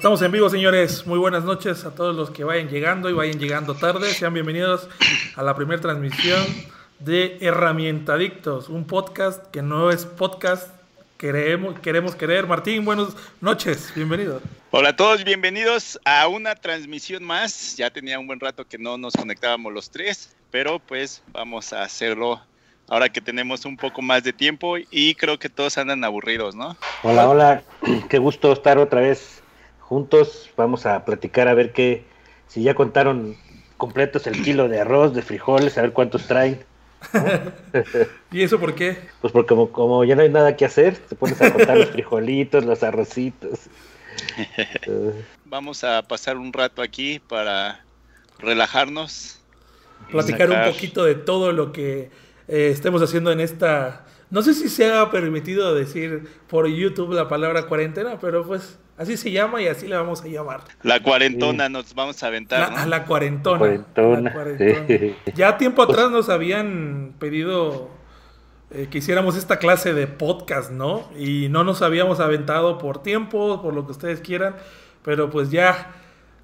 Estamos en vivo, señores. Muy buenas noches a todos los que vayan llegando y vayan llegando tarde. Sean bienvenidos a la primera transmisión de Herramientadictos, un podcast que no es podcast, queremos, queremos querer. Martín, buenas noches, bienvenido. Hola a todos, bienvenidos a una transmisión más. Ya tenía un buen rato que no nos conectábamos los tres, pero pues vamos a hacerlo ahora que tenemos un poco más de tiempo y creo que todos andan aburridos, ¿no? Hola, hola, qué gusto estar otra vez juntos. Vamos a platicar a ver qué, si ya contaron completos el kilo de arroz, de frijoles, a ver cuántos traen. ¿Y eso por qué? Pues porque como, como, ya no hay nada que hacer, te pones a contar los frijolitos, los arrocitos. Vamos a pasar un rato aquí para relajarnos. Platicar un poquito de todo lo que eh, estemos haciendo en esta... No sé si se ha permitido decir por YouTube la palabra cuarentena, pero pues así se llama y así le vamos a llamar. La cuarentona nos vamos a aventar. La, la cuarentona. Ya tiempo atrás nos habían pedido eh, que hiciéramos esta clase de podcast, ¿no? Y no nos habíamos aventado por tiempo, por lo que ustedes quieran, pero pues ya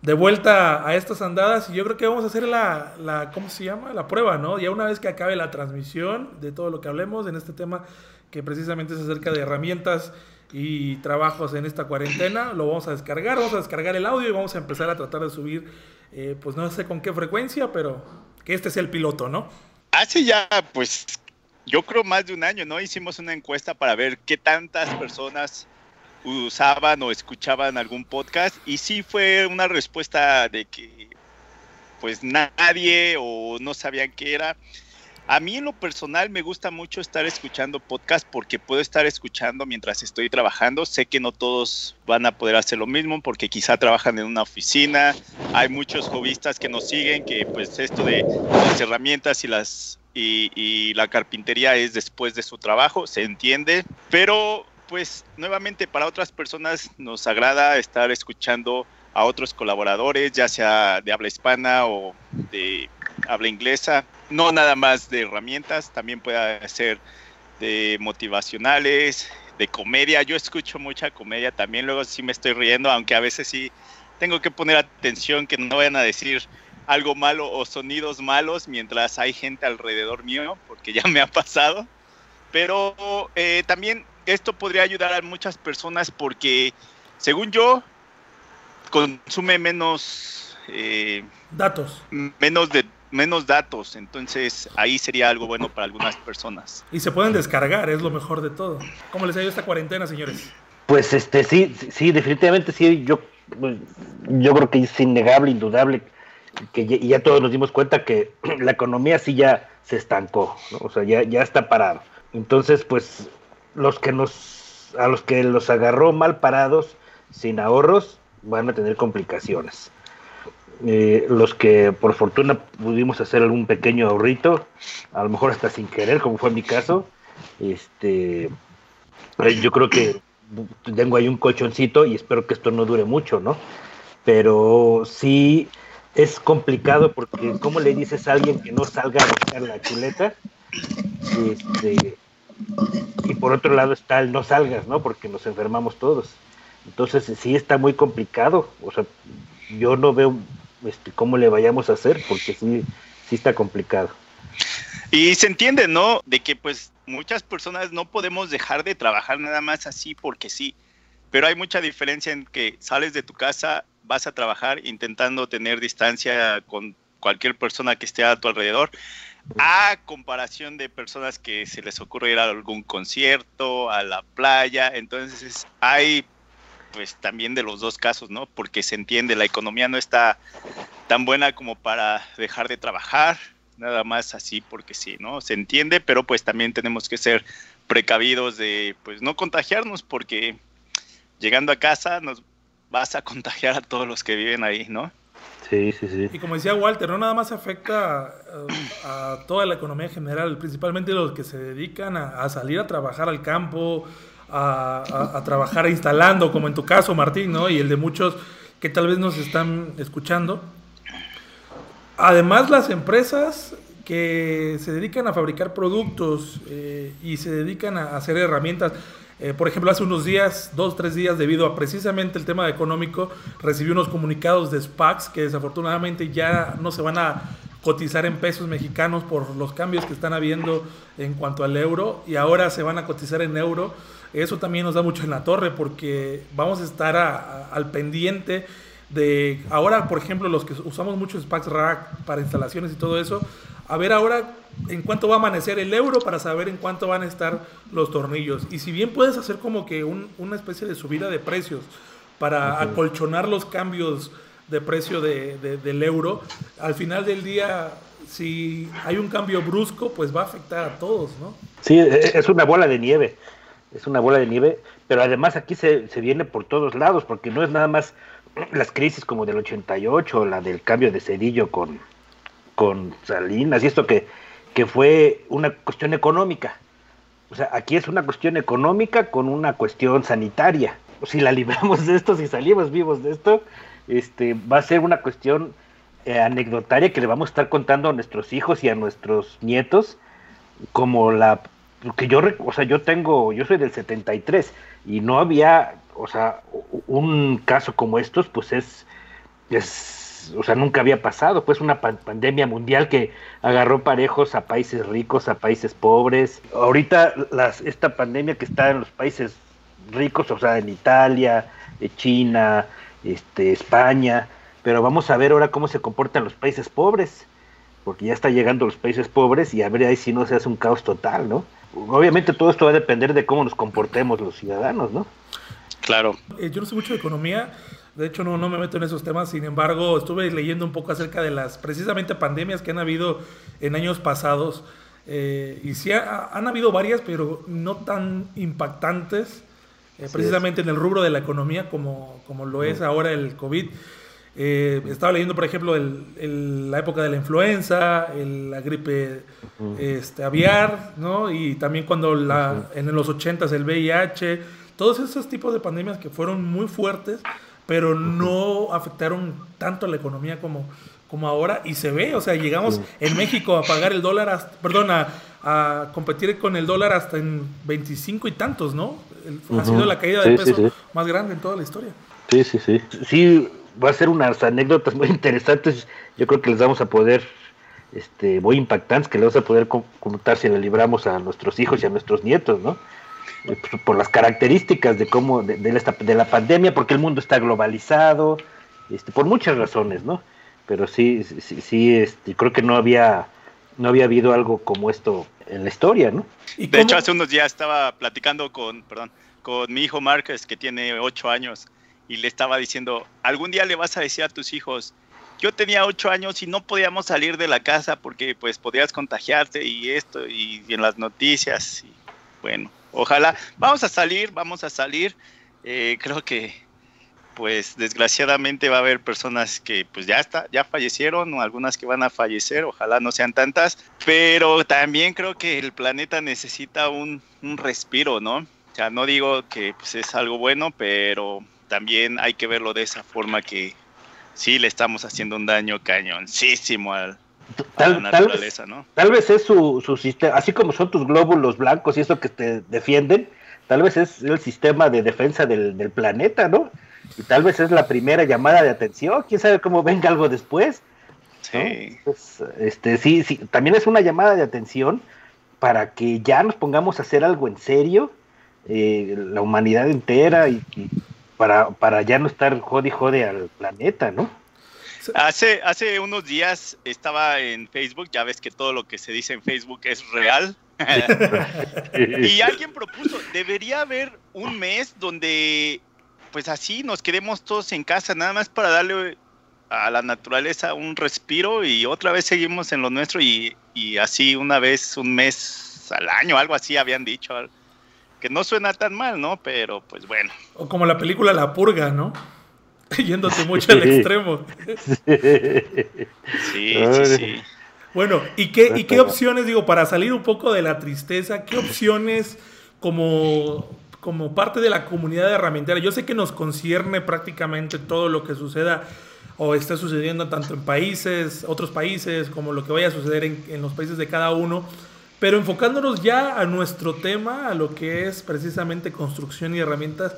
de vuelta a estas andadas y yo creo que vamos a hacer la, la, ¿cómo se llama? La prueba, ¿no? Ya una vez que acabe la transmisión de todo lo que hablemos en este tema que precisamente es acerca de herramientas y trabajos en esta cuarentena, lo vamos a descargar, vamos a descargar el audio y vamos a empezar a tratar de subir, eh, pues no sé con qué frecuencia, pero que este sea el piloto, ¿no? Hace ya, pues, yo creo más de un año, ¿no? Hicimos una encuesta para ver qué tantas personas usaban o escuchaban algún podcast y sí fue una respuesta de que pues nadie o no sabían qué era. A mí en lo personal me gusta mucho estar escuchando podcast porque puedo estar escuchando mientras estoy trabajando. Sé que no todos van a poder hacer lo mismo porque quizá trabajan en una oficina. Hay muchos hobbyistas que nos siguen que pues esto de las herramientas y las y, y la carpintería es después de su trabajo, se entiende. Pero pues nuevamente para otras personas nos agrada estar escuchando a otros colaboradores, ya sea de habla hispana o de habla inglesa, no nada más de herramientas, también puede ser de motivacionales, de comedia. Yo escucho mucha comedia también, luego sí me estoy riendo, aunque a veces sí tengo que poner atención que no vayan a decir algo malo o sonidos malos mientras hay gente alrededor mío, porque ya me ha pasado. Pero eh, también esto podría ayudar a muchas personas porque, según yo, consume menos eh, datos. Menos de menos datos, entonces ahí sería algo bueno para algunas personas. Y se pueden descargar, es lo mejor de todo. ¿Cómo les ha ido esta cuarentena, señores? Pues este sí, sí, definitivamente sí, yo pues, yo creo que es innegable, indudable que ya, ya todos nos dimos cuenta que la economía sí ya se estancó, o sea, ya, ya está parado. Entonces, pues los que nos, a los que los agarró mal parados, sin ahorros, van a tener complicaciones. Eh, los que por fortuna pudimos hacer algún pequeño ahorrito, a lo mejor hasta sin querer, como fue mi caso, este, eh, yo creo que tengo ahí un colchoncito y espero que esto no dure mucho, ¿no? Pero sí es complicado porque ¿cómo le dices a alguien que no salga a buscar la chuleta? Este, y por otro lado está el no salgas, ¿no? Porque nos enfermamos todos. Entonces sí está muy complicado. O sea, yo no veo este, cómo le vayamos a hacer porque sí, sí está complicado. Y se entiende, ¿no? De que pues muchas personas no podemos dejar de trabajar nada más así porque sí. Pero hay mucha diferencia en que sales de tu casa, vas a trabajar intentando tener distancia con cualquier persona que esté a tu alrededor a comparación de personas que se les ocurre ir a algún concierto, a la playa, entonces hay pues también de los dos casos, ¿no? Porque se entiende, la economía no está tan buena como para dejar de trabajar, nada más así porque sí, ¿no? Se entiende, pero pues también tenemos que ser precavidos de pues no contagiarnos porque llegando a casa nos vas a contagiar a todos los que viven ahí, ¿no? Sí, sí, sí. Y como decía Walter, no nada más afecta a, toda la economía en general, principalmente los que se dedican a, salir a trabajar al campo, a, trabajar instalando, como en tu caso, Martín, ¿no? Y el de muchos que tal vez nos están escuchando. Además, las empresas que se dedican a fabricar productos eh, y se dedican a hacer herramientas, Eh, por ejemplo, hace unos días, dos, tres días, debido a precisamente el tema económico, recibí unos comunicados de SPACs que desafortunadamente ya no se van a cotizar en pesos mexicanos por los cambios que están habiendo en cuanto al euro y ahora se van a cotizar en euro. Eso también nos da mucho en la torre porque vamos a estar al pendiente de ahora, por ejemplo, los que usamos mucho SPACs Rack para instalaciones y todo eso, a ver ahora en cuánto va a amanecer el euro para saber en cuánto van a estar los tornillos. Y si bien puedes hacer como que una especie de subida de precios para acolchonar los cambios de precio del euro, al final del día, si hay un cambio brusco, pues va a afectar a todos, ¿no? Sí, e, e, es una bola de nieve, es una bola de nieve, pero además aquí se, se viene por todos lados, porque no es nada más las crisis como del 88, la del cambio de Cedillo con, con Salinas y esto que, que fue una cuestión económica. O sea, aquí es una cuestión económica con una cuestión sanitaria. Si la libramos de esto, si salimos vivos de esto, este, va a ser una cuestión eh, anecdotaria que le vamos a estar contando a nuestros hijos y a nuestros nietos, como la que yo, o sea, yo tengo, yo soy del 73 y no había, o sea, un caso como estos, pues es, es o sea, nunca había pasado, pues una pandemia mundial que agarró parejos a países ricos, a países pobres. Ahorita las, esta pandemia que está en los países ricos, o sea, en Italia, China, este, España, pero vamos a ver ahora cómo se comportan los países pobres, porque ya está llegando los países pobres y a ver ahí si no se hace un caos total, ¿no? Obviamente todo esto va a depender de cómo nos comportemos los ciudadanos, ¿no? Claro. Eh, yo no sé mucho de economía, de hecho, no, no me meto en esos temas. Sin embargo, estuve leyendo un poco acerca de las precisamente pandemias que han habido en años pasados. Eh, y sí han habido varias, pero no tan impactantes, eh, precisamente en el rubro de la economía como, como lo es ahora el COVID. Eh, estaba leyendo, por ejemplo, el, la época de la influenza, la gripe este, aviar, ¿no? Y también cuando la, en los 80 el VIH, todos esos tipos de pandemias que fueron muy fuertes pero no afectaron tanto a la economía como, como ahora y se ve, o sea, llegamos en México a pagar el dólar, hasta, perdón, a, competir con el dólar hasta en 25 y tantos, ¿no? Ha sido la caída de peso más grande en toda la historia. Sí, sí, sí. Sí, va a ser unas anécdotas muy interesantes, yo creo que les vamos a poder, este, muy impactantes, que les vamos a poder contar si le libramos a nuestros hijos y a nuestros nietos, ¿no? Pues, por las características de cómo de, de, la, pandemia, porque el mundo está globalizado, este, por muchas razones, ¿no? Pero sí, sí, sí este, creo que no había, no había habido algo como esto en la historia, ¿no? De hecho, hace unos días estaba platicando con, perdón, con mi hijo Márquez, que tiene ocho años, y le estaba diciendo, algún día le vas a decir a tus hijos, yo tenía ocho años y no podíamos salir de la casa porque pues podías contagiarte y esto, y, y en las noticias, y bueno, Ojalá, vamos a salir, vamos a salir. Eh, creo que, pues, desgraciadamente va a haber personas que, pues, ya está, ya fallecieron o algunas que van a fallecer. Ojalá no sean tantas, pero también creo que el planeta necesita un, respiro, ¿no? O sea, no digo que pues, es algo bueno, pero también hay que verlo de esa forma que sí le estamos haciendo un daño cañoncísimo al, Tal, vez, tal vez es su, su sistema, así como son tus glóbulos blancos y eso que te defienden, tal vez es el sistema de defensa del, del planeta, ¿no? Y tal vez es la primera llamada de atención, quién sabe cómo venga algo después. Sí. Pues, este, sí, sí, también es una llamada de atención para que ya nos pongamos a hacer algo en serio, eh, la humanidad entera, y, y, para, para ya no estar jode jode al planeta, ¿no? Hace, hace unos días estaba en Facebook, ya ves que todo lo que se dice en Facebook es real. y alguien propuso, debería haber un mes donde pues así nos quedemos todos en casa, nada más para darle a la naturaleza un respiro y otra vez seguimos en lo nuestro y, y así una vez, un mes al año, algo así habían dicho. Que no suena tan mal, ¿no? Pero pues bueno. O como la película La Purga, ¿no? Yéndote mucho al extremo. Sí, sí, sí. Bueno, ¿y qué, ¿y qué opciones, digo, para salir un poco de la tristeza, qué opciones como, como parte de la comunidad de herramientera? Yo sé que nos concierne prácticamente todo lo que suceda o esté sucediendo tanto en países, otros países, como lo que vaya a suceder en, en los países de cada uno. Pero enfocándonos ya a nuestro tema, a lo que es precisamente construcción y herramientas,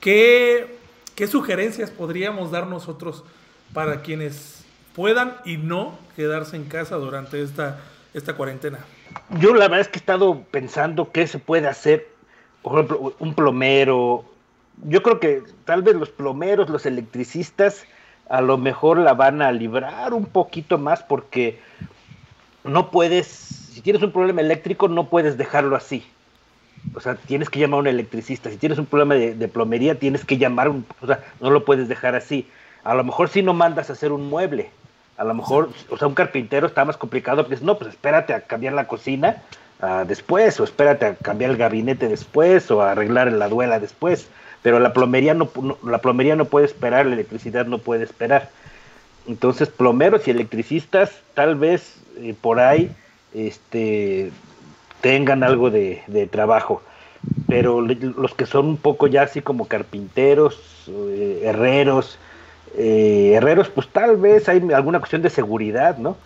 ¿qué, qué sugerencias podríamos dar nosotros para quienes puedan y no quedarse en casa durante esta, esta cuarentena? Yo la verdad es que he estado pensando qué se puede hacer, por ejemplo, un plomero. Yo creo que tal vez los plomeros, los electricistas, a lo mejor la van a librar un poquito más porque no puedes si tienes un problema eléctrico, no puedes dejarlo así. O sea, tienes que llamar a un electricista. Si tienes un problema de, plomería, tienes que llamar un. O sea, no lo puedes dejar así. A lo mejor si no mandas a hacer un mueble. A lo mejor, o sea, un carpintero está más complicado porque no, pues espérate a cambiar la cocina uh, después, o espérate a cambiar el gabinete después, o a arreglar la duela después. Pero la plomería no, la plomería no puede esperar, la electricidad no puede esperar. Entonces, plomeros y electricistas, tal vez eh, por ahí este, tengan algo de, trabajo. Pero los que son un poco ya así como carpinteros, eh, herreros, eh, herreros, pues tal vez hay alguna cuestión de seguridad, ¿no?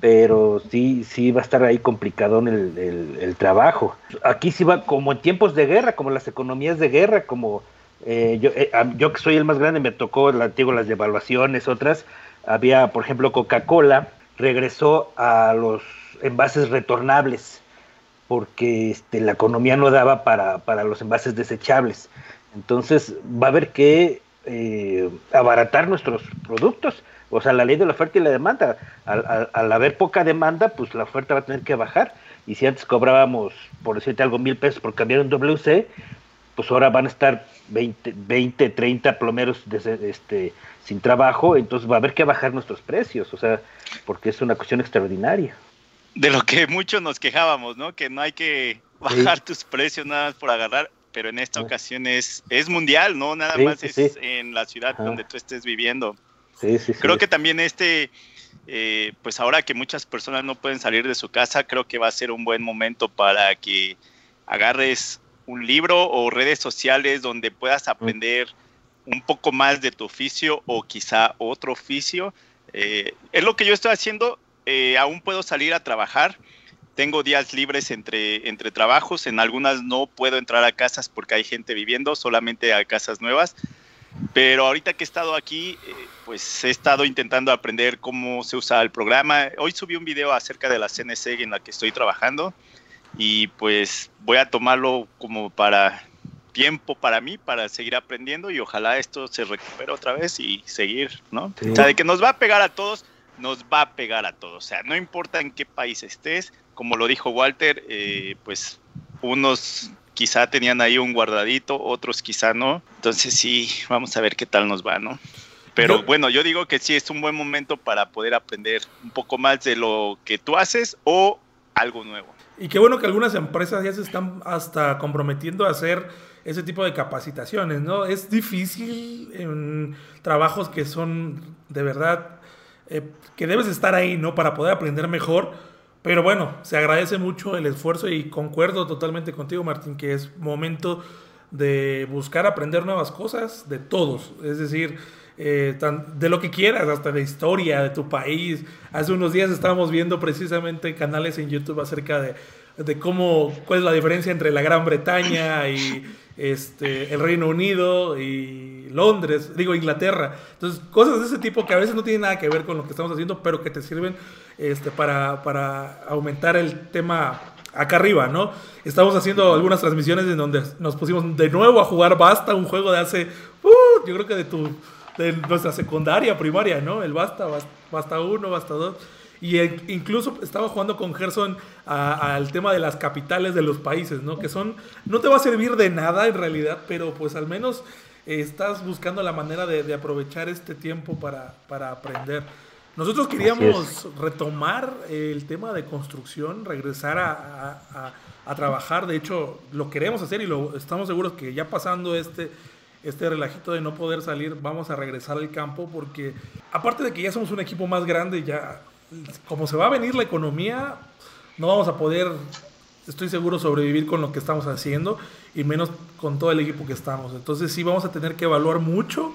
Pero sí, sí va a estar ahí complicado el, trabajo. Aquí sí va como en tiempos de guerra, como las economías de guerra, como eh, yo, yo que soy el más grande me tocó, las devaluaciones, otras. Había, por ejemplo, Coca-Cola regresó a los envases retornables, porque este, la economía no daba para, los envases desechables. Entonces va a haber que eh, abaratar nuestros productos. O sea, la ley de la oferta y la demanda. Al, haber poca demanda, pues la oferta va a tener que bajar. Y si antes cobrábamos, por decirte algo, mil pesos por cambiar un WC, pues ahora van a estar 20, 20 30 plomeros este, sin trabajo. Entonces va a haber que bajar nuestros precios. O sea, porque es una cuestión extraordinaria de lo que muchos nos quejábamos, ¿no? Que no hay que bajar tus precios nada más por agarrar, pero en esta ocasión es, es mundial, ¿no? Nada más es en la ciudad donde tú estés viviendo. Sí, sí, Creo que también este, eh, pues ahora que muchas personas no pueden salir de su casa, creo que va a ser un buen momento para que agarres un libro o redes sociales donde puedas aprender un poco más de tu oficio o quizá otro oficio. Eh, es lo que yo estoy haciendo eh, aún puedo salir a trabajar. Tengo días libres entre, entre trabajos. En algunas no puedo entrar a casas porque hay gente viviendo, solamente a casas nuevas. Pero ahorita que he estado aquí, eh, pues he estado intentando aprender cómo se usa el programa. Hoy subí un video acerca de la CNC en la que estoy trabajando y pues voy a tomarlo como para tiempo para mí, para seguir aprendiendo y ojalá esto se recupere otra vez y seguir, ¿no? O sea, de que nos va a pegar a todos, nos va a pegar a todos. O sea, no importa en qué país estés, como lo dijo Walter, eh, pues unos quizá tenían ahí un guardadito, otros quizá no. Entonces sí, vamos a ver qué tal nos va, ¿no? Pero bueno, yo digo que sí es un buen momento para poder aprender un poco más de lo que tú haces o algo nuevo. Y qué bueno que algunas empresas ya se están hasta comprometiendo a hacer ese tipo de capacitaciones, ¿no? Es difícil en trabajos que son de verdad eh, que debes estar ahí, ¿no? Para poder aprender mejor. Pero bueno, se agradece mucho el esfuerzo y concuerdo totalmente contigo, Martín, que es momento de buscar aprender nuevas cosas de todos. Es decir, eh, de lo que quieras, hasta de historia de tu país. Hace unos días estábamos viendo precisamente canales en YouTube acerca de, de cómo, cuál es la diferencia entre la Gran Bretaña y este, el Reino Unido y Londres, digo Inglaterra. Entonces, cosas de ese tipo que a veces no tienen nada que ver con lo que estamos haciendo, pero que te sirven este, para, para aumentar el tema acá arriba, ¿no? Estamos haciendo algunas transmisiones en donde nos pusimos de nuevo a jugar Basta, un juego de hace, uh, yo creo que de tu, de nuestra secundaria, primaria, ¿no? El Basta, Basta 1, Basta 2. Y incluso estaba jugando con Gerson al tema de las capitales de los países, ¿no? Que son, no te va a servir de nada en realidad, pero pues al menos estás buscando la manera de, aprovechar este tiempo para, para aprender. Nosotros queríamos retomar el tema de construcción, regresar a, a, trabajar. De hecho, lo queremos hacer y lo estamos seguros que ya pasando este, este relajito de no poder salir, vamos a regresar al campo porque aparte de que ya somos un equipo más grande, ya como se va a venir la economía, no vamos a poder, estoy seguro, sobrevivir con lo que estamos haciendo y menos con todo el equipo que estamos. Entonces sí vamos a tener que evaluar mucho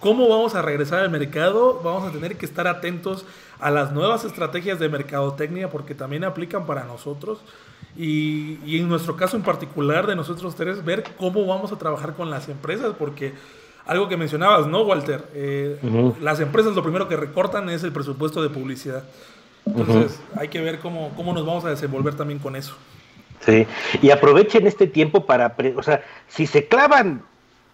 cómo vamos a regresar al mercado, vamos a tener que estar atentos a las nuevas estrategias de mercadotecnia porque también aplican para nosotros. Y, y, en nuestro caso en particular de nosotros tres, ver cómo vamos a trabajar con las empresas, porque algo que mencionabas, ¿no, Walter? Eh, las empresas lo primero que recortan es el presupuesto de publicidad. Entonces hay que ver cómo, cómo nos vamos a desenvolver también con eso. Sí, y aprovechen este tiempo para, o sea, si se clavan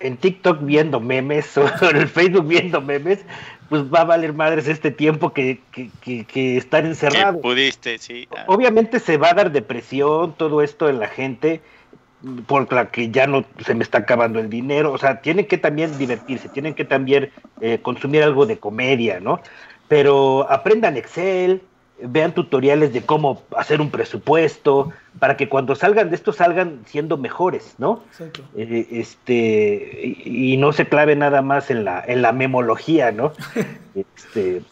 en TikTok viendo memes o en el Facebook viendo memes, pues va a valer madres este tiempo que, que, que, que estar encerrado. pudiste, sí. Obviamente se va a dar depresión, todo esto en la gente, por la que ya no se me está acabando el dinero, o sea, tienen que también divertirse, tienen que también eh, consumir algo de comedia, ¿no? Pero aprendan Excel, vean tutoriales de cómo hacer un presupuesto, para que cuando salgan de esto salgan siendo mejores, ¿no? Exacto. Eh, este, y, no se clave nada más en la, en la memología, ¿no? este,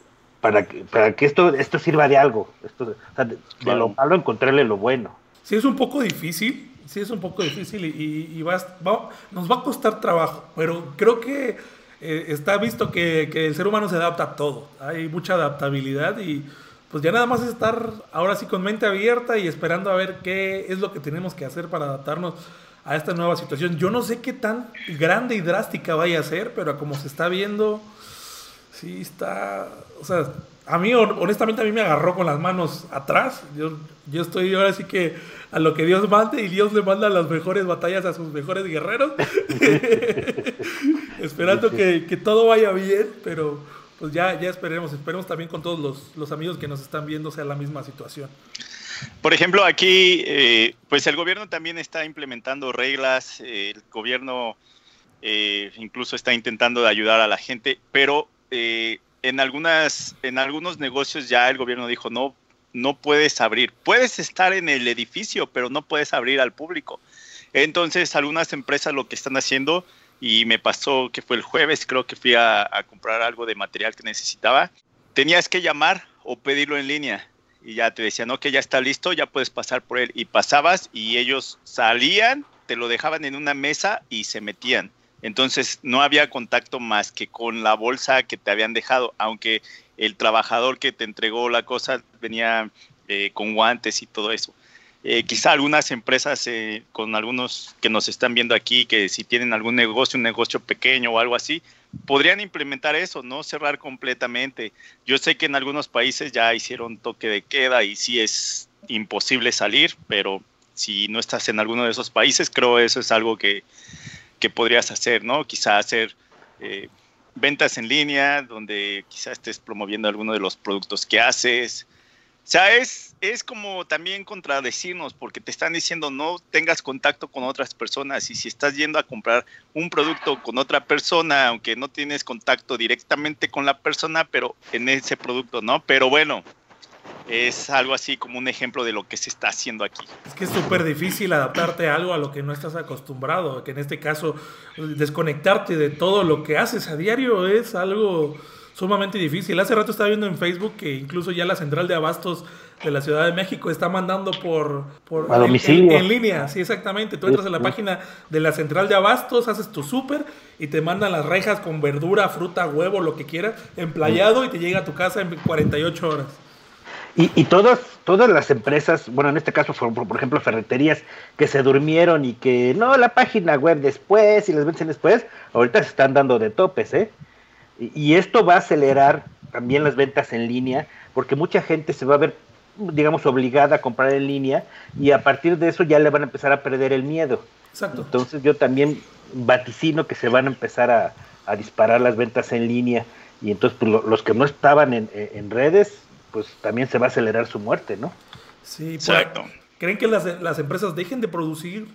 para que, para que esto, esto sirva de algo, esto, o sea, de, lo malo encontrarle lo bueno. Sí, es un poco difícil, sí es un poco difícil y, y va, nos va a costar trabajo, pero creo que eh, está visto que, que el ser humano se adapta a todo, hay mucha adaptabilidad y pues ya nada más estar ahora sí con mente abierta y esperando a ver qué es lo que tenemos que hacer para adaptarnos a esta nueva situación. Yo no sé qué tan grande y drástica vaya a ser, pero como se está viendo, sí está, o sea, a mí honestamente a mí me agarró con las manos atrás. Yo, yo estoy ahora sí que a lo que Dios mande y Dios le manda las mejores batallas a sus mejores guerreros, esperando que, que todo vaya bien, pero pues ya, ya esperemos, esperemos también con todos los, los amigos que nos están viendo sea la misma situación. Por ejemplo, aquí, eh, pues el gobierno también está implementando reglas, el gobierno eh, incluso está intentando ayudar a la gente, pero eh, en, algunas, en algunos negocios ya el gobierno dijo, no, no puedes abrir, puedes estar en el edificio, pero no puedes abrir al público. Entonces, algunas empresas lo que están haciendo y me pasó que fue el jueves, creo que fui a, comprar algo de material que necesitaba. Tenías que llamar o pedirlo en línea y ya te decían, ok, ya está listo, ya puedes pasar por él. Y pasabas y ellos salían, te lo dejaban en una mesa y se metían. Entonces no había contacto más que con la bolsa que te habían dejado, aunque el trabajador que te entregó la cosa venía eh, con guantes y todo eso. Eh, quizá algunas empresas eh, con algunos que nos están viendo aquí, que si tienen algún negocio, un negocio pequeño o algo así, podrían implementar eso, no cerrar completamente. Yo sé que en algunos países ya hicieron toque de queda y sí es imposible salir, pero si no estás en alguno de esos países, creo eso es algo que, que podrías hacer, ¿no? Quizá hacer eh, ventas en línea, donde quizá estés promoviendo alguno de los productos que haces, o sea, es, es como también contradecirnos porque te están diciendo no tengas contacto con otras personas y si estás yendo a comprar un producto con otra persona, aunque no tienes contacto directamente con la persona, pero en ese producto, ¿no? Pero bueno, es algo así como un ejemplo de lo que se está haciendo aquí. Es que es súper difícil adaptarte a algo a lo que no estás acostumbrado, que en este caso desconectarte de todo lo que haces a diario es algo sumamente difícil. Hace rato estaba viendo en Facebook que incluso ya la central de abastos de la Ciudad de México está mandando por, por a domicilio. En, línea, sí, exactamente. Tú entras a la página de la central de abastos, haces tu súper y te mandan las rejas con verdura, fruta, huevo, lo que quieras, emplayado y te llega a tu casa en 48 horas. Y, y todas, todas las empresas, bueno, en este caso, por, por ejemplo, ferreterías que se durmieron y que no, la página web después y les vencen después, ahorita se están dando de topes, ¿eh? Y esto va a acelerar también las ventas en línea, porque mucha gente se va a ver, digamos, obligada a comprar en línea y a partir de eso ya le van a empezar a perder el miedo. Exacto. Entonces yo también vaticino que se van a empezar a, disparar las ventas en línea y entonces pues, los que no estaban en, redes, pues también se va a acelerar su muerte, ¿no? Sí, exacto. ¿Creen que las, las, empresas dejen de producir?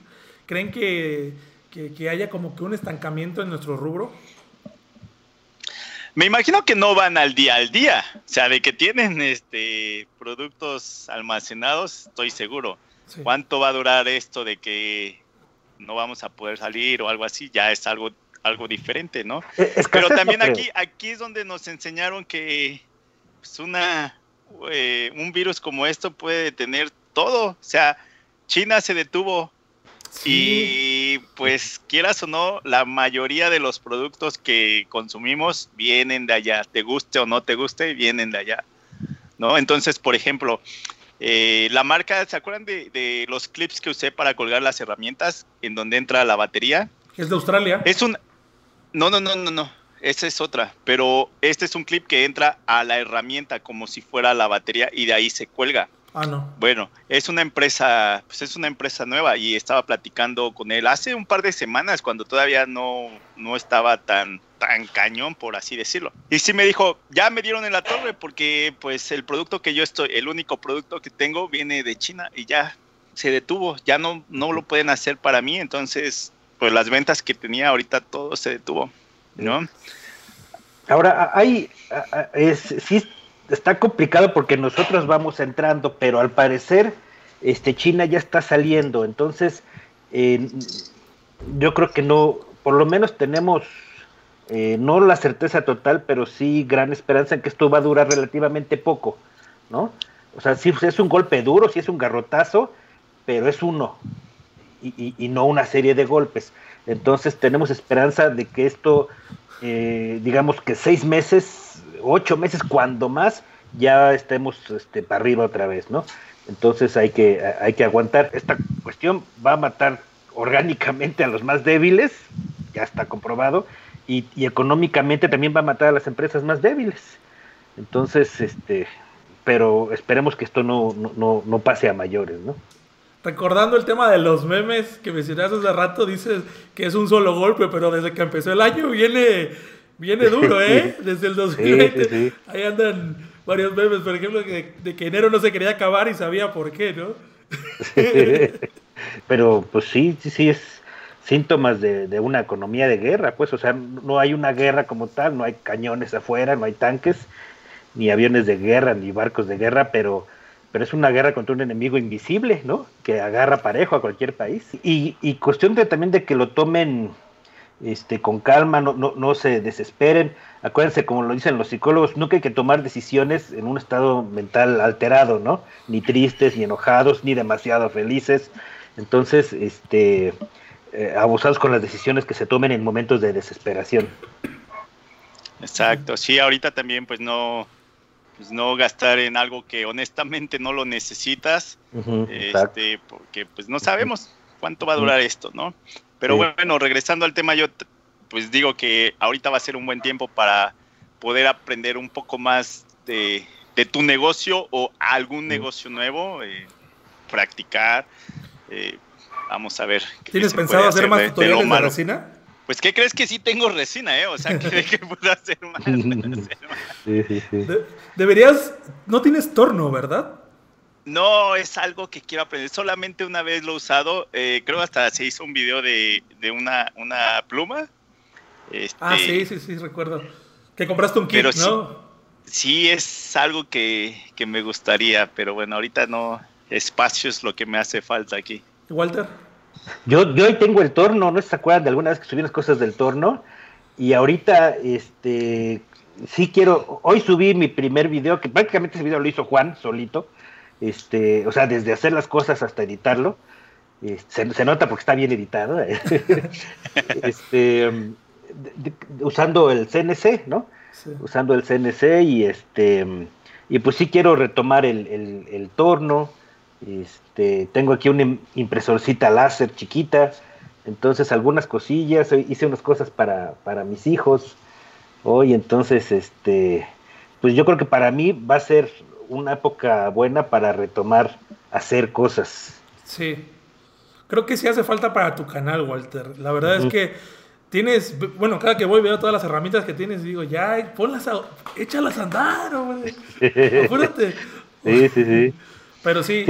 ¿Creen que, que, que haya como que un estancamiento en nuestro rubro? Me imagino que no van al día al día, o sea, de que tienen este productos almacenados, estoy seguro. ¿Cuánto va a durar esto de que no vamos a poder salir o algo así? Ya es algo algo diferente, ¿no? Pero también aquí aquí es donde nos enseñaron que pues, una eh, un virus como esto puede tener todo, o sea, China se detuvo Y pues quieras o no, la mayoría de los productos que consumimos vienen de allá, te guste o no te guste, vienen de allá. ¿No? Entonces, por ejemplo, eh, la marca, ¿se acuerdan de, los clips que usé para colgar las herramientas en donde entra la batería? Es de Australia. Es un... No, no, no, no, no. Esa es otra. Pero este es un clip que entra a la herramienta como si fuera la batería y de ahí se cuelga. Ah, no. Bueno, es una empresa, pues es una empresa nueva y estaba platicando con él hace un par de semanas cuando todavía no, no estaba tan, tan cañón, por así decirlo. Y sí me dijo, ya me dieron en la torre porque pues el producto que yo estoy, el único producto que tengo viene de China y ya se detuvo, ya no, no lo pueden hacer para mí, entonces pues las ventas que tenía ahorita todo se detuvo, ¿no? Ahora, hay, es, sí está complicado porque nosotros vamos entrando, pero al parecer este China ya está saliendo, entonces yo creo que no, por lo menos tenemos eh, no la certeza total, pero sí gran esperanza en que esto va a durar relativamente poco, ¿no? O sea, sí es un golpe duro, sí es un garrotazo, pero es uno y, y no una serie de golpes. Entonces tenemos esperanza de que esto, eh, digamos que seis meses ocho meses, cuando más, ya estemos este, para arriba otra vez, ¿no? Entonces hay que, hay que aguantar. Esta cuestión va a matar orgánicamente a los más débiles, ya está comprobado, y, económicamente también va a matar a las empresas más débiles. Entonces, este, pero esperemos que esto no, no, no pase a mayores, ¿no? Recordando el tema de los memes que mencionaste hace rato, dices que es un solo golpe, pero desde que empezó el año viene Viene duro, ¿eh? Desde el 2020. Ahí andan varios memes, por ejemplo, de que enero no se quería acabar y sabía por qué, ¿no? Pero pues sí, sí, sí, es síntomas de, de, una economía de guerra, pues, o sea, no hay una guerra como tal, no hay cañones afuera, no hay tanques, ni aviones de guerra, ni barcos de guerra, pero, pero es una guerra contra un enemigo invisible, ¿no? Que agarra parejo a cualquier país. Y, y cuestión de, también de que lo tomen este, con calma, no, no, no se desesperen. Acuérdense, como lo dicen los psicólogos, nunca hay que tomar decisiones en un estado mental alterado, ¿no? Ni tristes, ni enojados, ni demasiado felices. Entonces, este, eh, abusados con las decisiones que se tomen en momentos de desesperación. Exacto, sí, ahorita también pues no, pues no gastar en algo que honestamente no lo necesitas, este, porque pues no sabemos cuánto va a durar esto, ¿no? Pero bueno, regresando al tema, yo pues digo que ahorita va a ser un buen tiempo para poder aprender un poco más de, tu negocio o algún negocio nuevo, eh, practicar. Eh, vamos a ver. ¿Tienes pensado hacer, más tutoriales de, resina? Pues, ¿qué crees que sí tengo resina, eh? O sea, que, que puedo hacer más. Sí, sí, sí. deberías, no tienes torno, ¿verdad? No es algo que quiero aprender, solamente una vez lo he usado, eh, creo hasta se hizo un video de, una, una pluma. Este, ah, sí, sí, sí, recuerdo. Que compraste un kit, ¿no? Sí, sí, es algo que, me gustaría, pero bueno, ahorita no, espacio es lo que me hace falta aquí. Walter? Yo, yo hoy tengo el torno, ¿no se acuerdan de alguna vez que subí las cosas del torno? Y ahorita, este, sí quiero, hoy subí mi primer video, que prácticamente ese video lo hizo Juan solito, este, o sea, desde hacer las cosas hasta editarlo, este, se, nota porque está bien editado, ¿eh? este, usando el CNC, ¿no? Usando el CNC y este, y pues sí quiero retomar el, el, torno, este, tengo aquí una impresorcita láser chiquita, entonces algunas cosillas, hice unas cosas para, para mis hijos, hoy, entonces, este, pues yo creo que para mí va a ser una época buena para retomar hacer cosas. Sí. Creo que sí hace falta para tu canal, Walter. La verdad es que tienes, bueno, cada que voy veo todas las herramientas que tienes y digo, ya, ponlas, a, échalas a andar, hombre. Sí, sí, sí. Pero sí,